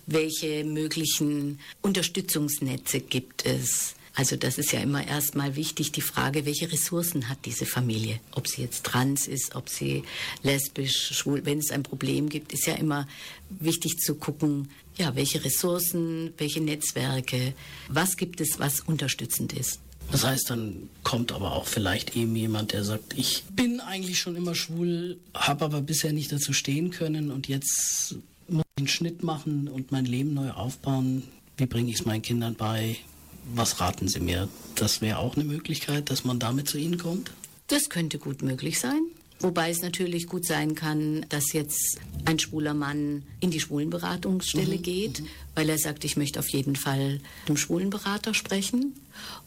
welche möglichen Unterstützungsnetze gibt es. Also das ist ja immer erstmal wichtig, die Frage, welche Ressourcen hat diese Familie? Ob sie jetzt trans ist, ob sie lesbisch, schwul, wenn es ein Problem gibt, ist ja immer wichtig zu gucken, ja, welche Ressourcen, welche Netzwerke, was gibt es, was unterstützend ist. Das heißt, dann kommt aber auch vielleicht eben jemand, der sagt, ich bin eigentlich schon immer schwul, habe aber bisher nicht dazu stehen können und jetzt muss ich einen Schnitt machen und mein Leben neu aufbauen. Wie bringe ich es meinen Kindern bei? Was raten Sie mir? Das wäre auch eine Möglichkeit, dass man damit zu Ihnen kommt? Das könnte gut möglich sein. Wobei es natürlich gut sein kann, dass jetzt ein schwuler Mann in die Schwulenberatungsstelle mhm. geht, mhm. weil er sagt, ich möchte auf jeden Fall mit einem Schwulenberater sprechen.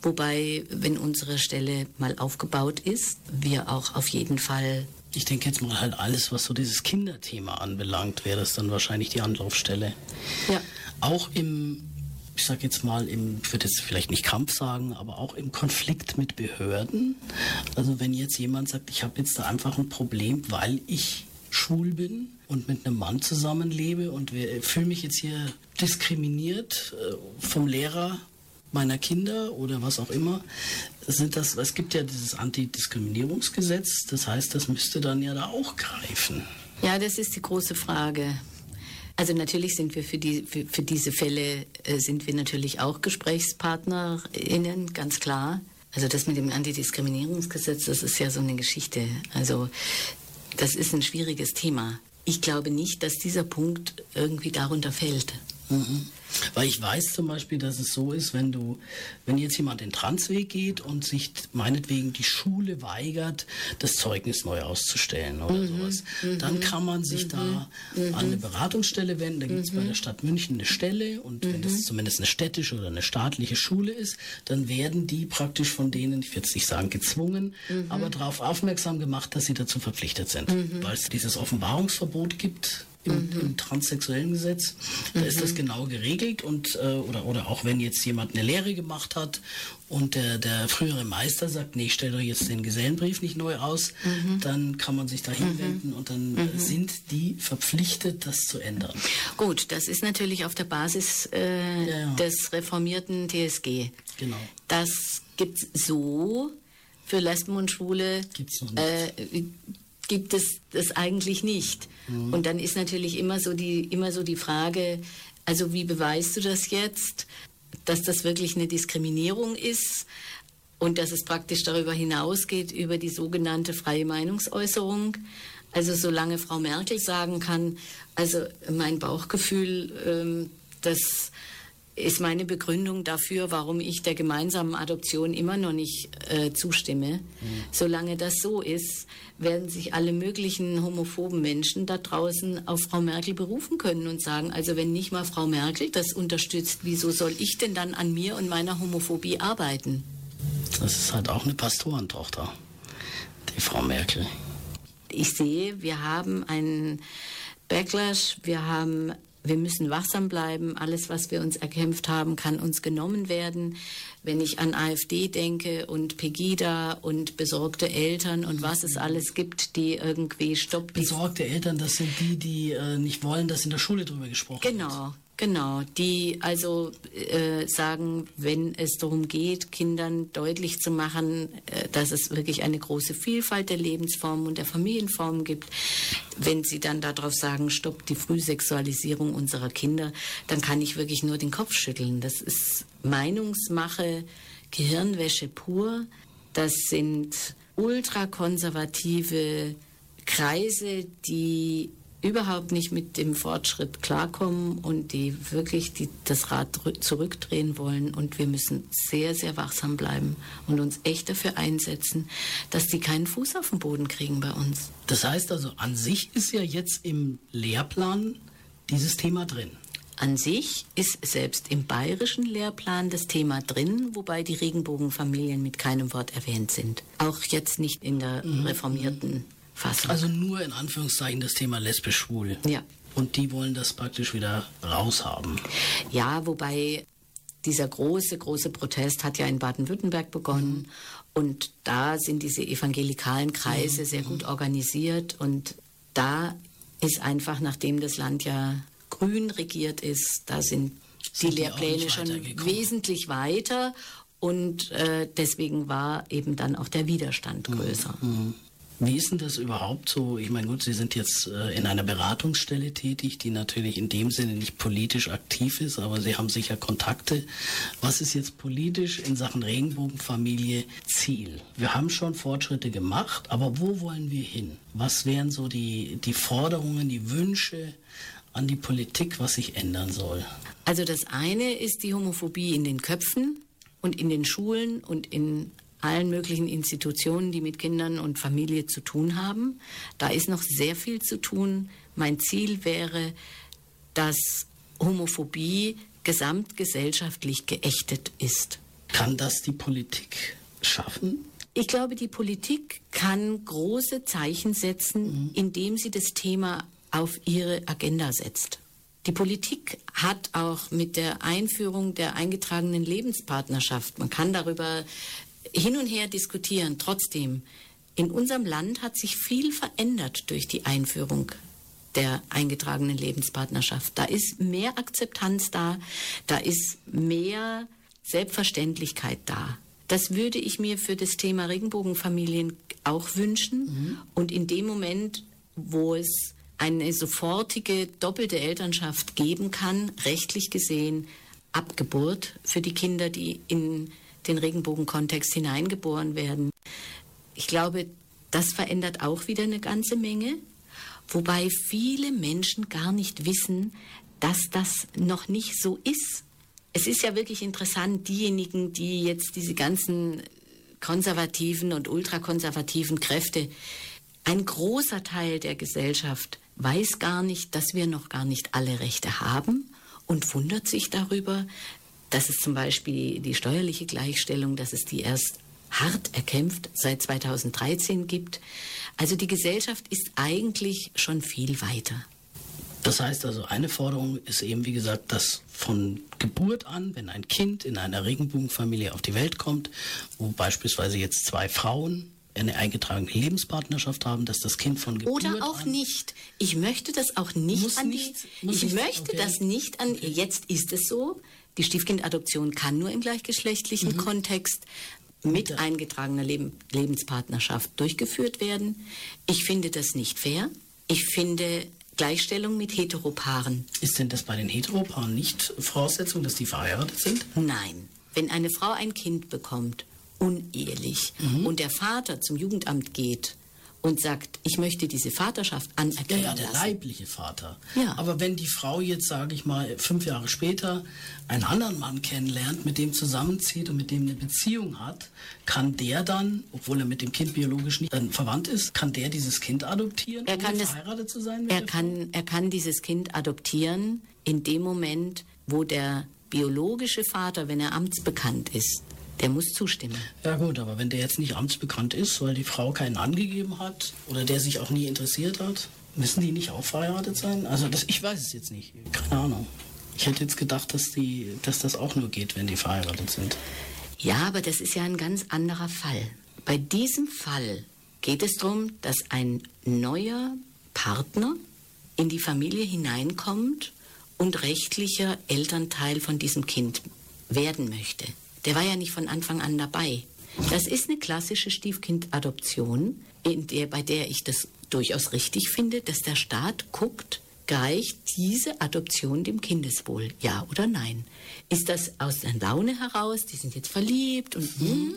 Wobei, wenn unsere Stelle mal aufgebaut ist, wir auch auf jeden Fall. Ich denke jetzt mal halt alles, was so dieses Kinderthema anbelangt, wäre das dann wahrscheinlich die Anlaufstelle. Ja. Auch im ich sage jetzt mal, im, ich würde jetzt vielleicht nicht Kampf sagen, aber auch im Konflikt mit Behörden. Also wenn jetzt jemand sagt, ich habe jetzt da einfach ein Problem, weil ich schwul bin und mit einem Mann zusammenlebe und fühle mich jetzt hier diskriminiert äh, vom Lehrer meiner Kinder oder was auch immer, sind das, es gibt ja dieses Antidiskriminierungsgesetz, das heißt, das müsste dann ja da auch greifen. Ja, das ist die große Frage. Also natürlich sind wir für, die, für, für diese Fälle äh, sind wir natürlich auch GesprächspartnerInnen, ganz klar. Also das mit dem Antidiskriminierungsgesetz, das ist ja so eine Geschichte. Also das ist ein schwieriges Thema. Ich glaube nicht, dass dieser Punkt irgendwie darunter fällt. Mhm. Weil ich weiß zum Beispiel, dass es so ist, wenn du, wenn jetzt jemand den Transweg geht und sich meinetwegen die Schule weigert, das Zeugnis neu auszustellen oder mhm. sowas, dann mhm. kann man sich mhm. da mhm. an eine Beratungsstelle wenden. Da gibt es bei der mhm. Stadt München eine Stelle und wenn das mhm. zumindest eine städtische oder eine staatliche Schule ist, dann werden die praktisch von denen, ich würde es nicht sagen gezwungen, aber darauf aufmerksam gemacht, dass sie dazu verpflichtet sind. Weil es dieses Offenbarungsverbot gibt im, mhm. im transsexuellen Gesetz. Da mhm. ist das mhm. genau geregelt und äh, oder, oder auch wenn jetzt jemand eine Lehre gemacht hat und der, der frühere Meister sagt, nee, stell doch jetzt den Gesellenbrief nicht neu aus, mhm. dann kann man sich da hinwenden mhm. und dann mhm. sind die verpflichtet, das zu ändern. Gut, das ist natürlich auf der Basis äh, ja, ja. des reformierten TSG. Genau. Das gibt es so für Lesben und Schwule. Gibt's noch nicht. Äh, gibt es das eigentlich nicht. Mhm. Und dann ist natürlich immer so die immer so die Frage, also wie beweist du das jetzt, dass das wirklich eine Diskriminierung ist und dass es praktisch darüber hinausgeht über die sogenannte freie Meinungsäußerung? Also solange Frau Merkel sagen kann, also mein Bauchgefühl, ähm, das ist meine Begründung dafür, warum ich der gemeinsamen Adoption immer noch nicht äh, zustimme. Mhm. Solange das so ist, werden sich alle möglichen homophoben Menschen da draußen auf Frau Merkel berufen können und sagen, also wenn nicht mal Frau Merkel das unterstützt, wieso soll ich denn dann an mir und meiner Homophobie arbeiten? Das ist halt auch eine Pastorentochter, die Frau Merkel. Ich sehe, wir haben einen Backlash, wir haben wir müssen wachsam bleiben. Alles, was wir uns erkämpft haben, kann uns genommen werden. Wenn ich an AfD denke und Pegida und besorgte Eltern und was es alles gibt, die irgendwie stoppen. Besorgte Eltern, das sind die, die äh, nicht wollen, dass in der Schule drüber gesprochen genau, wird. Genau, die also äh, sagen, wenn es darum geht, Kindern deutlich zu machen, äh, dass es wirklich eine große Vielfalt der Lebensformen und der Familienformen gibt, wenn sie dann darauf sagen, stopp die Frühsexualisierung unserer Kinder, dann kann ich wirklich nur den Kopf schütteln. Das ist Meinungsmache, Gehirnwäsche pur. Das sind ultrakonservative Kreise, die überhaupt nicht mit dem Fortschritt klarkommen und die wirklich die, das Rad zurückdrehen wollen. Und wir müssen sehr, sehr wachsam bleiben und uns echt dafür einsetzen, dass die keinen Fuß auf den Boden kriegen bei uns. Das heißt also, an sich ist ja jetzt im Lehrplan dieses Thema drin. An sich ist selbst im bayerischen Lehrplan das Thema drin, wobei die Regenbogenfamilien mit keinem Wort erwähnt sind. Auch jetzt nicht in der mhm. reformierten Fassung. Also nur in Anführungszeichen das Thema lesbisch-schwul. Ja. Und die wollen das praktisch wieder raushaben. Ja, wobei dieser große, große Protest hat ja in Baden-Württemberg begonnen. Mhm. Und da sind diese evangelikalen Kreise mhm. sehr gut organisiert. Und da ist einfach, nachdem das Land ja grün regiert ist, da sind, sind die Lehrpläne schon wesentlich weiter. Und äh, deswegen war eben dann auch der Widerstand mhm. größer. Mhm. Wie ist denn das überhaupt so? Ich meine, gut, Sie sind jetzt äh, in einer Beratungsstelle tätig, die natürlich in dem Sinne nicht politisch aktiv ist, aber Sie haben sicher Kontakte. Was ist jetzt politisch in Sachen Regenbogenfamilie Ziel? Wir haben schon Fortschritte gemacht, aber wo wollen wir hin? Was wären so die, die Forderungen, die Wünsche an die Politik, was sich ändern soll? Also das eine ist die Homophobie in den Köpfen und in den Schulen und in allen möglichen Institutionen, die mit Kindern und Familie zu tun haben. Da ist noch sehr viel zu tun. Mein Ziel wäre, dass Homophobie gesamtgesellschaftlich geächtet ist. Kann das die Politik schaffen? Ich glaube, die Politik kann große Zeichen setzen, mhm. indem sie das Thema auf ihre Agenda setzt. Die Politik hat auch mit der Einführung der eingetragenen Lebenspartnerschaft, man kann darüber hin und her diskutieren. Trotzdem, in unserem Land hat sich viel verändert durch die Einführung der eingetragenen Lebenspartnerschaft. Da ist mehr Akzeptanz da, da ist mehr Selbstverständlichkeit da. Das würde ich mir für das Thema Regenbogenfamilien auch wünschen. Mhm. Und in dem Moment, wo es eine sofortige doppelte Elternschaft geben kann, rechtlich gesehen Abgeburt für die Kinder, die in den Regenbogenkontext hineingeboren werden. Ich glaube, das verändert auch wieder eine ganze Menge, wobei viele Menschen gar nicht wissen, dass das noch nicht so ist. Es ist ja wirklich interessant, diejenigen, die jetzt diese ganzen konservativen und ultrakonservativen Kräfte, ein großer Teil der Gesellschaft weiß gar nicht, dass wir noch gar nicht alle Rechte haben und wundert sich darüber, dass es zum Beispiel die steuerliche Gleichstellung, dass es die erst hart erkämpft seit 2013 gibt. Also die Gesellschaft ist eigentlich schon viel weiter. Das heißt also, eine Forderung ist eben, wie gesagt, dass von Geburt an, wenn ein Kind in einer Regenbogenfamilie auf die Welt kommt, wo beispielsweise jetzt zwei Frauen eine eingetragene Lebenspartnerschaft haben, dass das Kind von Geburt Oder auch an nicht. Ich möchte das auch nicht Muss an nicht- die. muss Ich nicht- möchte okay. das nicht an. Jetzt ist es so. Die Stiefkindadoption kann nur im gleichgeschlechtlichen Kontext mit eingetragener Leben, Lebenspartnerschaft durchgeführt werden. Ich finde das nicht fair. Ich finde Gleichstellung mit Heteropaaren Ist denn das bei den Heteropaaren nicht Voraussetzung, dass die verheiratet sind? Nein. Wenn eine Frau ein Kind bekommt, unehelich, Mhm. und der Vater zum Jugendamt geht und sagt, ich möchte diese Vaterschaft Ja, anerkennen ja, der lassen. leibliche Vater. Ja. Aber wenn die Frau jetzt, sage ich mal, fünf Jahre später einen anderen Mann kennenlernt, mit dem zusammenzieht und mit dem eine Beziehung hat, kann der dann, obwohl er mit dem Kind biologisch nicht äh, verwandt ist, kann der dieses Kind adoptieren, Er ohne kann das- verheiratet zu sein? Er kann, er kann dieses Kind adoptieren in dem Moment, wo der biologische Vater, wenn er amtsbekannt ist, der muss zustimmen. Ja gut, aber wenn der jetzt nicht amtsbekannt ist, weil die Frau keinen angegeben hat oder der sich auch nie interessiert hat, müssen die nicht auch verheiratet sein? Also das, ich weiß es jetzt nicht. Keine Ahnung. Ich hätte jetzt gedacht, dass, die, dass das auch nur geht, wenn die verheiratet sind. Ja, aber das ist ja ein ganz anderer Fall. Bei diesem Fall geht es darum, dass ein neuer Partner in die Familie hineinkommt und rechtlicher Elternteil von diesem Kind werden möchte. Der war ja nicht von Anfang an dabei. Das ist eine klassische Stiefkindadoption, in der, bei der ich das durchaus richtig finde, dass der Staat guckt, gleicht diese Adoption dem Kindeswohl, ja oder nein? Ist das aus der Laune heraus, die sind jetzt verliebt und hm?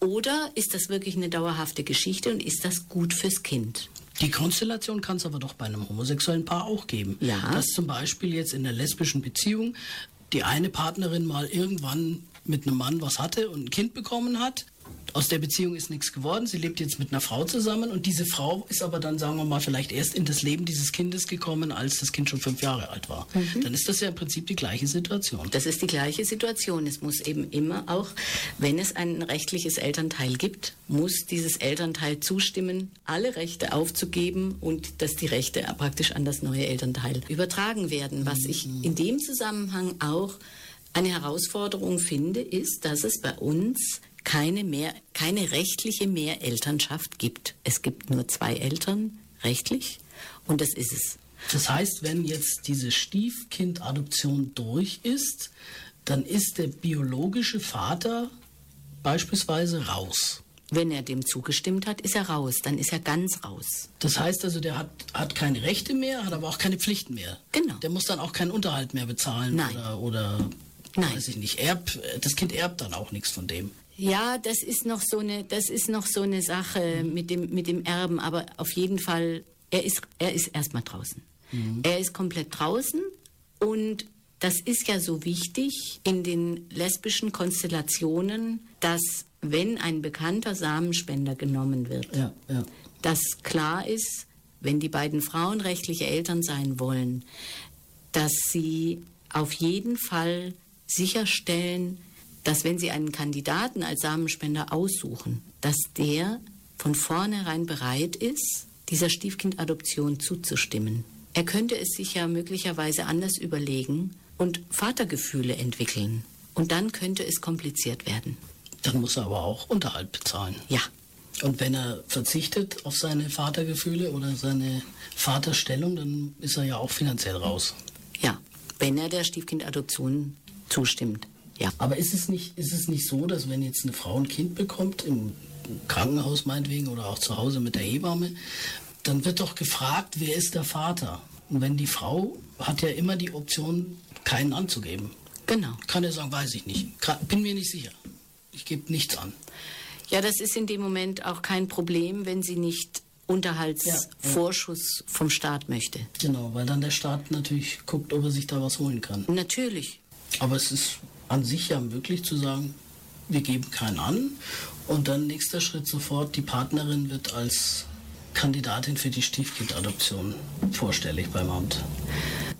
oder ist das wirklich eine dauerhafte Geschichte und ist das gut fürs Kind? Die Konstellation kann es aber doch bei einem homosexuellen Paar auch geben. Ja. Dass zum Beispiel jetzt in einer lesbischen Beziehung die eine Partnerin mal irgendwann mit einem Mann was hatte und ein Kind bekommen hat. Aus der Beziehung ist nichts geworden. Sie lebt jetzt mit einer Frau zusammen und diese Frau ist aber dann, sagen wir mal, vielleicht erst in das Leben dieses Kindes gekommen, als das Kind schon fünf Jahre alt war. Dann ist das ja im Prinzip die gleiche Situation. Das ist die gleiche Situation. Es muss eben immer auch, wenn es ein rechtliches Elternteil gibt, muss dieses Elternteil zustimmen, alle Rechte aufzugeben und dass die Rechte praktisch an das neue Elternteil übertragen werden. Was ich in dem Zusammenhang auch eine Herausforderung finde, ist, dass es bei uns keine, mehr, keine rechtliche Mehrelternschaft gibt. Es gibt nur zwei Eltern rechtlich und das ist es. Das heißt, wenn jetzt diese Stiefkindadoption durch ist, dann ist der biologische Vater beispielsweise raus. Wenn er dem zugestimmt hat, ist er raus, dann ist er ganz raus. Das heißt also, der hat, hat keine Rechte mehr, hat aber auch keine Pflichten mehr. Genau. Der muss dann auch keinen Unterhalt mehr bezahlen. Nein. Oder, oder Nein. weiß ich nicht, erb, das Kind erbt dann auch nichts von dem. Ja, das ist noch so eine, das ist noch so eine Sache mit dem, mit dem Erben, aber auf jeden Fall, er ist, er ist erstmal draußen. Er ist komplett draußen und das ist ja so wichtig in den lesbischen Konstellationen, dass wenn ein bekannter Samenspender genommen wird, Ja, ja. dass klar ist, wenn die beiden Frauen rechtliche Eltern sein wollen, dass sie auf jeden Fall sicherstellen, dass wenn sie einen Kandidaten als Samenspender aussuchen, dass der von vornherein bereit ist, dieser Stiefkindadoption zuzustimmen. Er könnte es sich ja möglicherweise anders überlegen und Vatergefühle entwickeln. Und dann könnte es kompliziert werden. Dann muss er aber auch Unterhalt bezahlen. Ja, Und wenn er verzichtet auf seine Vatergefühle oder seine Vaterstellung, dann ist er ja auch finanziell raus. Ja, wenn er der Stiefkindadoption zustimmt. Ja. Aber ist es nicht, ist es nicht so, dass wenn jetzt eine Frau ein Kind bekommt, im Krankenhaus meinetwegen oder auch zu Hause mit der Hebamme, dann wird doch gefragt, wer ist der Vater? Und wenn die Frau hat ja immer die Option, keinen anzugeben. Genau. Kann er sagen, weiß ich nicht. Kann, bin mir nicht sicher. Ich gebe nichts an. Ja, das ist in dem Moment auch kein Problem, wenn sie nicht Unterhaltsvorschuss ja, ja. vom Staat möchte. Genau, weil dann der Staat natürlich guckt, ob er sich da was holen kann. Natürlich. Aber es ist an sich ja möglich zu sagen, wir geben keinen an und dann nächster Schritt sofort, die Partnerin wird als Kandidatin für die Stiefkindadoption vorstellig beim Amt.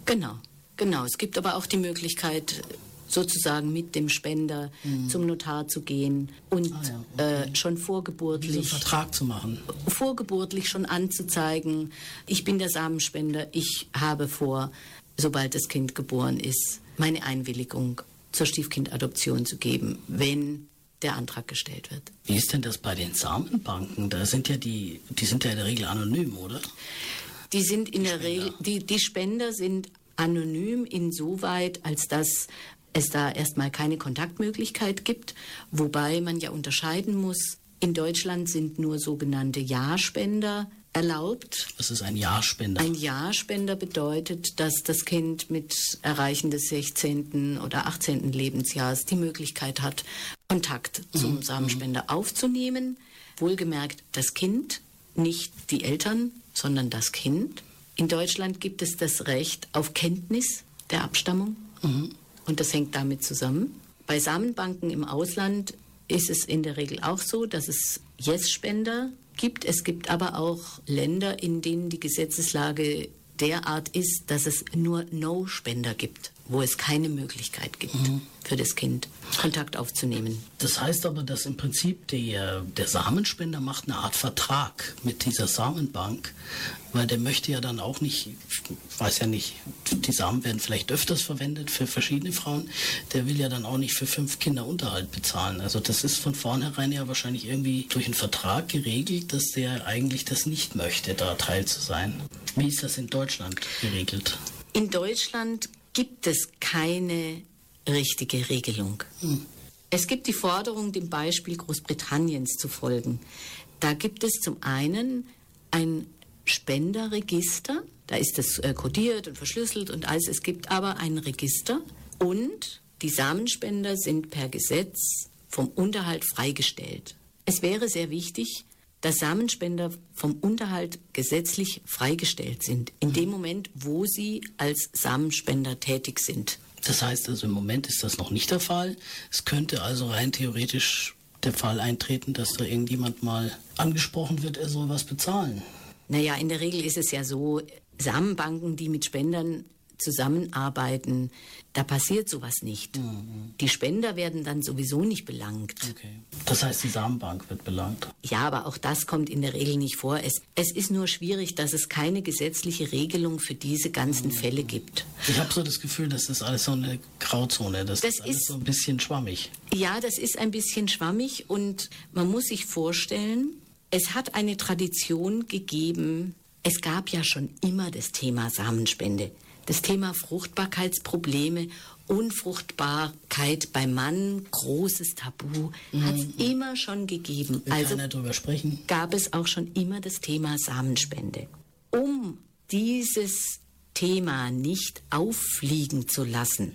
Genau, genau. Es gibt aber auch die Möglichkeit, sozusagen mit dem Spender mhm. zum Notar zu gehen und ah, ja, okay. äh, schon vorgeburtlich einen Vertrag zu machen. Vorgeburtlich schon anzuzeigen, ich bin der Samenspender, ich habe vor, sobald das Kind geboren ist, meine Einwilligung zur Stiefkindadoption zu geben, wenn der Antrag gestellt wird. Wie ist denn das bei den Samenbanken? Da sind ja die, die sind ja in der Regel anonym, oder? Die sind in die der Regel, die, die Spender sind anonym insoweit, als dass es da erstmal keine Kontaktmöglichkeit gibt, wobei man ja unterscheiden muss. In Deutschland sind nur sogenannte Ja-Spender erlaubt. Was ist ein Ja-Spender? Ein Ja-Spender bedeutet, dass das Kind mit Erreichen des 16. oder 18. Lebensjahres die Möglichkeit hat, Kontakt mhm. zum Samenspender mhm. aufzunehmen. Wohlgemerkt das Kind, nicht die Eltern, sondern das Kind. In Deutschland gibt es das Recht auf Kenntnis der Abstammung. Mhm. Und das hängt damit zusammen. Bei Samenbanken im Ausland ist es in der Regel auch so, dass es Yes-Spender gibt. Es gibt aber auch Länder, in denen die Gesetzeslage derart ist, dass es nur No-Spender gibt, wo es keine Möglichkeit gibt mhm. für das Kind, Kontakt aufzunehmen. Das heißt aber, dass im Prinzip der, der Samenspender macht eine Art Vertrag mit dieser Samenbank, weil der möchte ja dann auch nicht, ich weiß ja nicht, die Samen werden vielleicht öfters verwendet für verschiedene Frauen, der will ja dann auch nicht für fünf Kinder Unterhalt bezahlen. Also das ist von vornherein ja wahrscheinlich irgendwie durch einen Vertrag geregelt, dass der eigentlich das nicht möchte, da Teil zu sein. Wie ist das in Deutschland geregelt? In Deutschland gibt es keine richtige Regelung. Hm. Es gibt die Forderung, dem Beispiel Großbritanniens zu folgen. Da gibt es zum einen ein Spenderregister, da ist das äh, kodiert und verschlüsselt und alles. Es gibt aber ein Register und die Samenspender sind per Gesetz vom Unterhalt freigestellt. Es wäre sehr wichtig, dass Samenspender vom Unterhalt gesetzlich freigestellt sind, in dem Moment, wo sie als Samenspender tätig sind. Das heißt also, im Moment ist das noch nicht der Fall. Es könnte also rein theoretisch der Fall eintreten, dass da irgendjemand mal angesprochen wird, er soll was bezahlen. Naja, in der Regel ist es ja so, Samenbanken, die mit Spendern zusammenarbeiten, da passiert sowas nicht. Mhm. Die Spender werden dann sowieso nicht belangt. Okay. Das heißt, die Samenbank wird belangt. Ja, aber auch das kommt in der Regel nicht vor. Es, es ist nur schwierig, dass es keine gesetzliche Regelung für diese ganzen mhm. Fälle gibt. Ich habe so das Gefühl, das ist alles so eine Grauzone. Das, das ist alles ist, so ein bisschen schwammig. Ja, das ist ein bisschen schwammig und man muss sich vorstellen, es hat eine Tradition gegeben, es gab ja schon immer das Thema Samenspende das Thema Fruchtbarkeitsprobleme, Unfruchtbarkeit beim Mann, großes Tabu, mhm. hat es immer schon gegeben. Will also darüber sprechen. gab es auch schon immer das Thema Samenspende. Um dieses Thema nicht auffliegen zu lassen,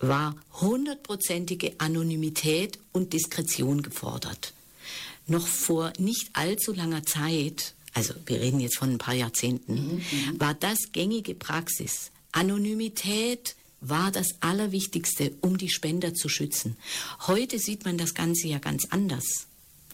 war hundertprozentige Anonymität und Diskretion gefordert. Noch vor nicht allzu langer Zeit also wir reden jetzt von ein paar Jahrzehnten, mhm, war das gängige Praxis. Anonymität war das Allerwichtigste, um die Spender zu schützen. Heute sieht man das Ganze ja ganz anders.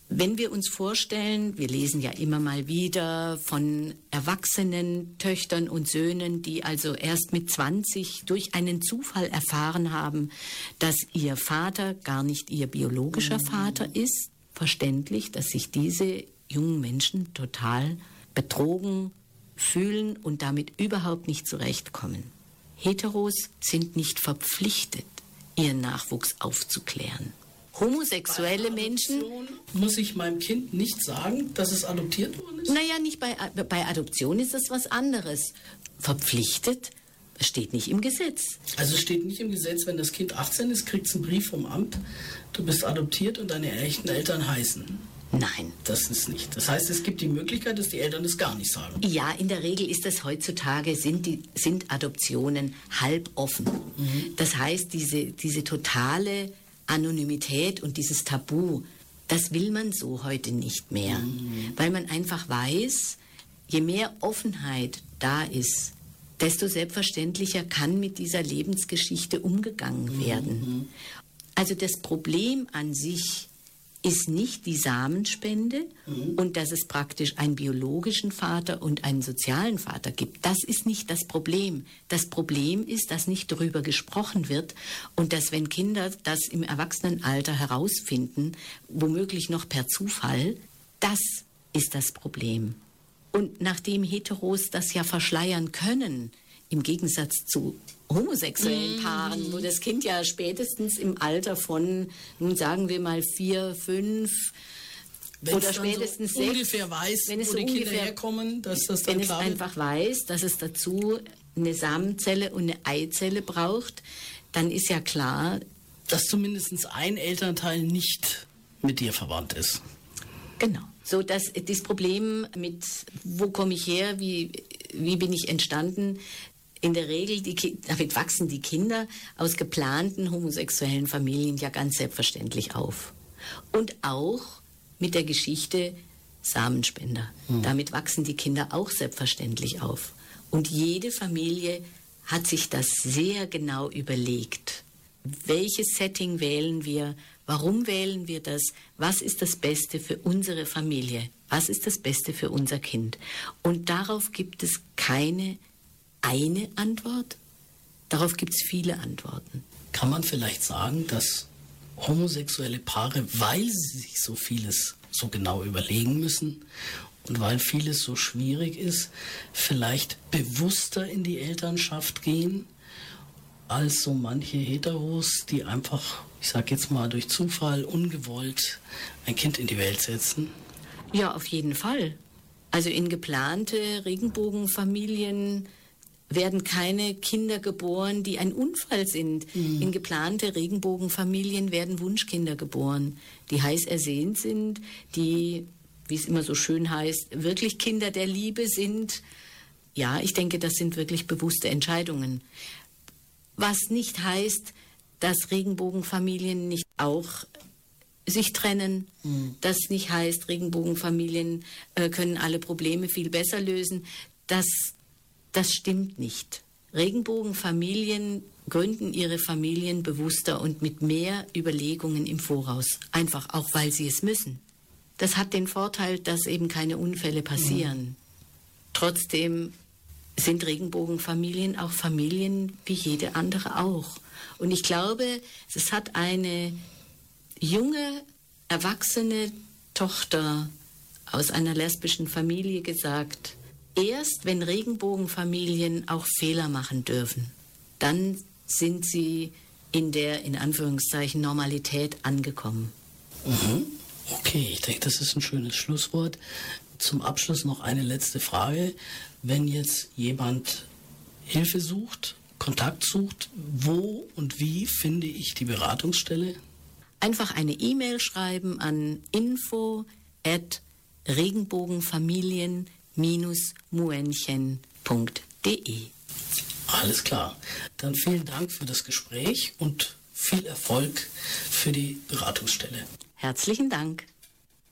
Wenn wir uns vorstellen, wir lesen ja immer mal wieder von erwachsenen Töchtern und Söhnen, die also erst mit 20 durch einen Zufall erfahren haben, dass ihr Vater gar nicht ihr biologischer mhm. Vater ist, verständlich, dass sich diese jungen Menschen total betrogen fühlen und damit überhaupt nicht zurechtkommen. Heteros sind nicht verpflichtet, ihren Nachwuchs aufzuklären. homosexuelle Menschen. Muss ich meinem Kind nicht sagen, dass es adoptiert worden ist? Naja, nicht bei, bei Adoption ist das was anderes. Verpflichtet steht nicht im Gesetz. Also steht nicht im Gesetz, wenn das Kind 18 ist, kriegt es einen Brief vom Amt, du bist adoptiert und deine echten Eltern heißen. Nein. Das ist nicht. Das heißt, es gibt die Möglichkeit, dass die Eltern das gar nicht sagen. Ja, in der Regel ist das heutzutage, sind, die, sind Adoptionen halb offen. Mhm. Das heißt, diese, diese totale Anonymität und dieses Tabu, das will man so heute nicht mehr. Mhm. Weil man einfach weiß, je mehr Offenheit da ist, desto selbstverständlicher kann mit dieser Lebensgeschichte umgegangen mhm. werden. Mhm. Also das Problem an sich ist nicht die Samenspende mhm. und dass es praktisch einen biologischen Vater und einen sozialen Vater gibt. Das ist nicht das Problem. Das Problem ist, dass nicht darüber gesprochen wird und dass wenn Kinder das im Erwachsenenalter herausfinden, womöglich noch per Zufall, das ist das Problem. Und nachdem Heteros das ja verschleiern können, im Gegensatz zu homosexuellen mhm. Paaren, wo das Kind ja spätestens im Alter von, nun sagen wir mal vier, fünf wenn oder spätestens so sechs, ungefähr weiß, wenn es wo so die Kinder herkommen, dass das dann Wenn es einfach weiß, dass es dazu eine Samenzelle und eine Eizelle braucht, dann ist ja klar, dass zumindest ein Elternteil nicht mit dir verwandt ist. Genau. So dass das Problem mit, wo komme ich her, wie, wie bin ich entstanden, in der Regel, die, damit wachsen die Kinder aus geplanten homosexuellen Familien ja ganz selbstverständlich auf. Und auch mit der Geschichte Samenspender. Mhm. Damit wachsen die Kinder auch selbstverständlich auf. Und jede Familie hat sich das sehr genau überlegt. Welches Setting wählen wir? Warum wählen wir das? Was ist das Beste für unsere Familie? Was ist das Beste für unser Kind? Und darauf gibt es keine eine Antwort? Darauf gibt es viele Antworten. Kann man vielleicht sagen, dass homosexuelle Paare, weil sie sich so vieles so genau überlegen müssen und weil vieles so schwierig ist, vielleicht bewusster in die Elternschaft gehen als so manche Heteros, die einfach, ich sag jetzt mal, durch Zufall ungewollt ein Kind in die Welt setzen? Ja, auf jeden Fall. Also in geplante Regenbogenfamilien werden keine Kinder geboren, die ein Unfall sind. Mhm. In geplante Regenbogenfamilien werden Wunschkinder geboren, die heiß ersehnt sind, die, wie es immer so schön heißt, wirklich Kinder der Liebe sind. Ja, ich denke, das sind wirklich bewusste Entscheidungen. Was nicht heißt, dass Regenbogenfamilien nicht auch sich trennen. Mhm. Das nicht heißt, Regenbogenfamilien äh, können alle Probleme viel besser lösen. Das das stimmt nicht. Regenbogenfamilien gründen ihre Familien bewusster und mit mehr Überlegungen im Voraus, einfach auch weil sie es müssen. Das hat den Vorteil, dass eben keine Unfälle passieren. Mhm. Trotzdem sind Regenbogenfamilien auch Familien wie jede andere auch. Und ich glaube, es hat eine junge, erwachsene Tochter aus einer lesbischen Familie gesagt, Erst wenn Regenbogenfamilien auch Fehler machen dürfen, dann sind sie in der, in Anführungszeichen, Normalität angekommen. Mhm. Okay, ich denke, das ist ein schönes Schlusswort. Zum Abschluss noch eine letzte Frage. Wenn jetzt jemand Hilfe sucht, Kontakt sucht, wo und wie finde ich die Beratungsstelle? Einfach eine E-Mail schreiben an info at regenbogenfamilien muenchen.de. Alles klar. Dann vielen Dank für das Gespräch und viel Erfolg für die Beratungsstelle. Herzlichen Dank.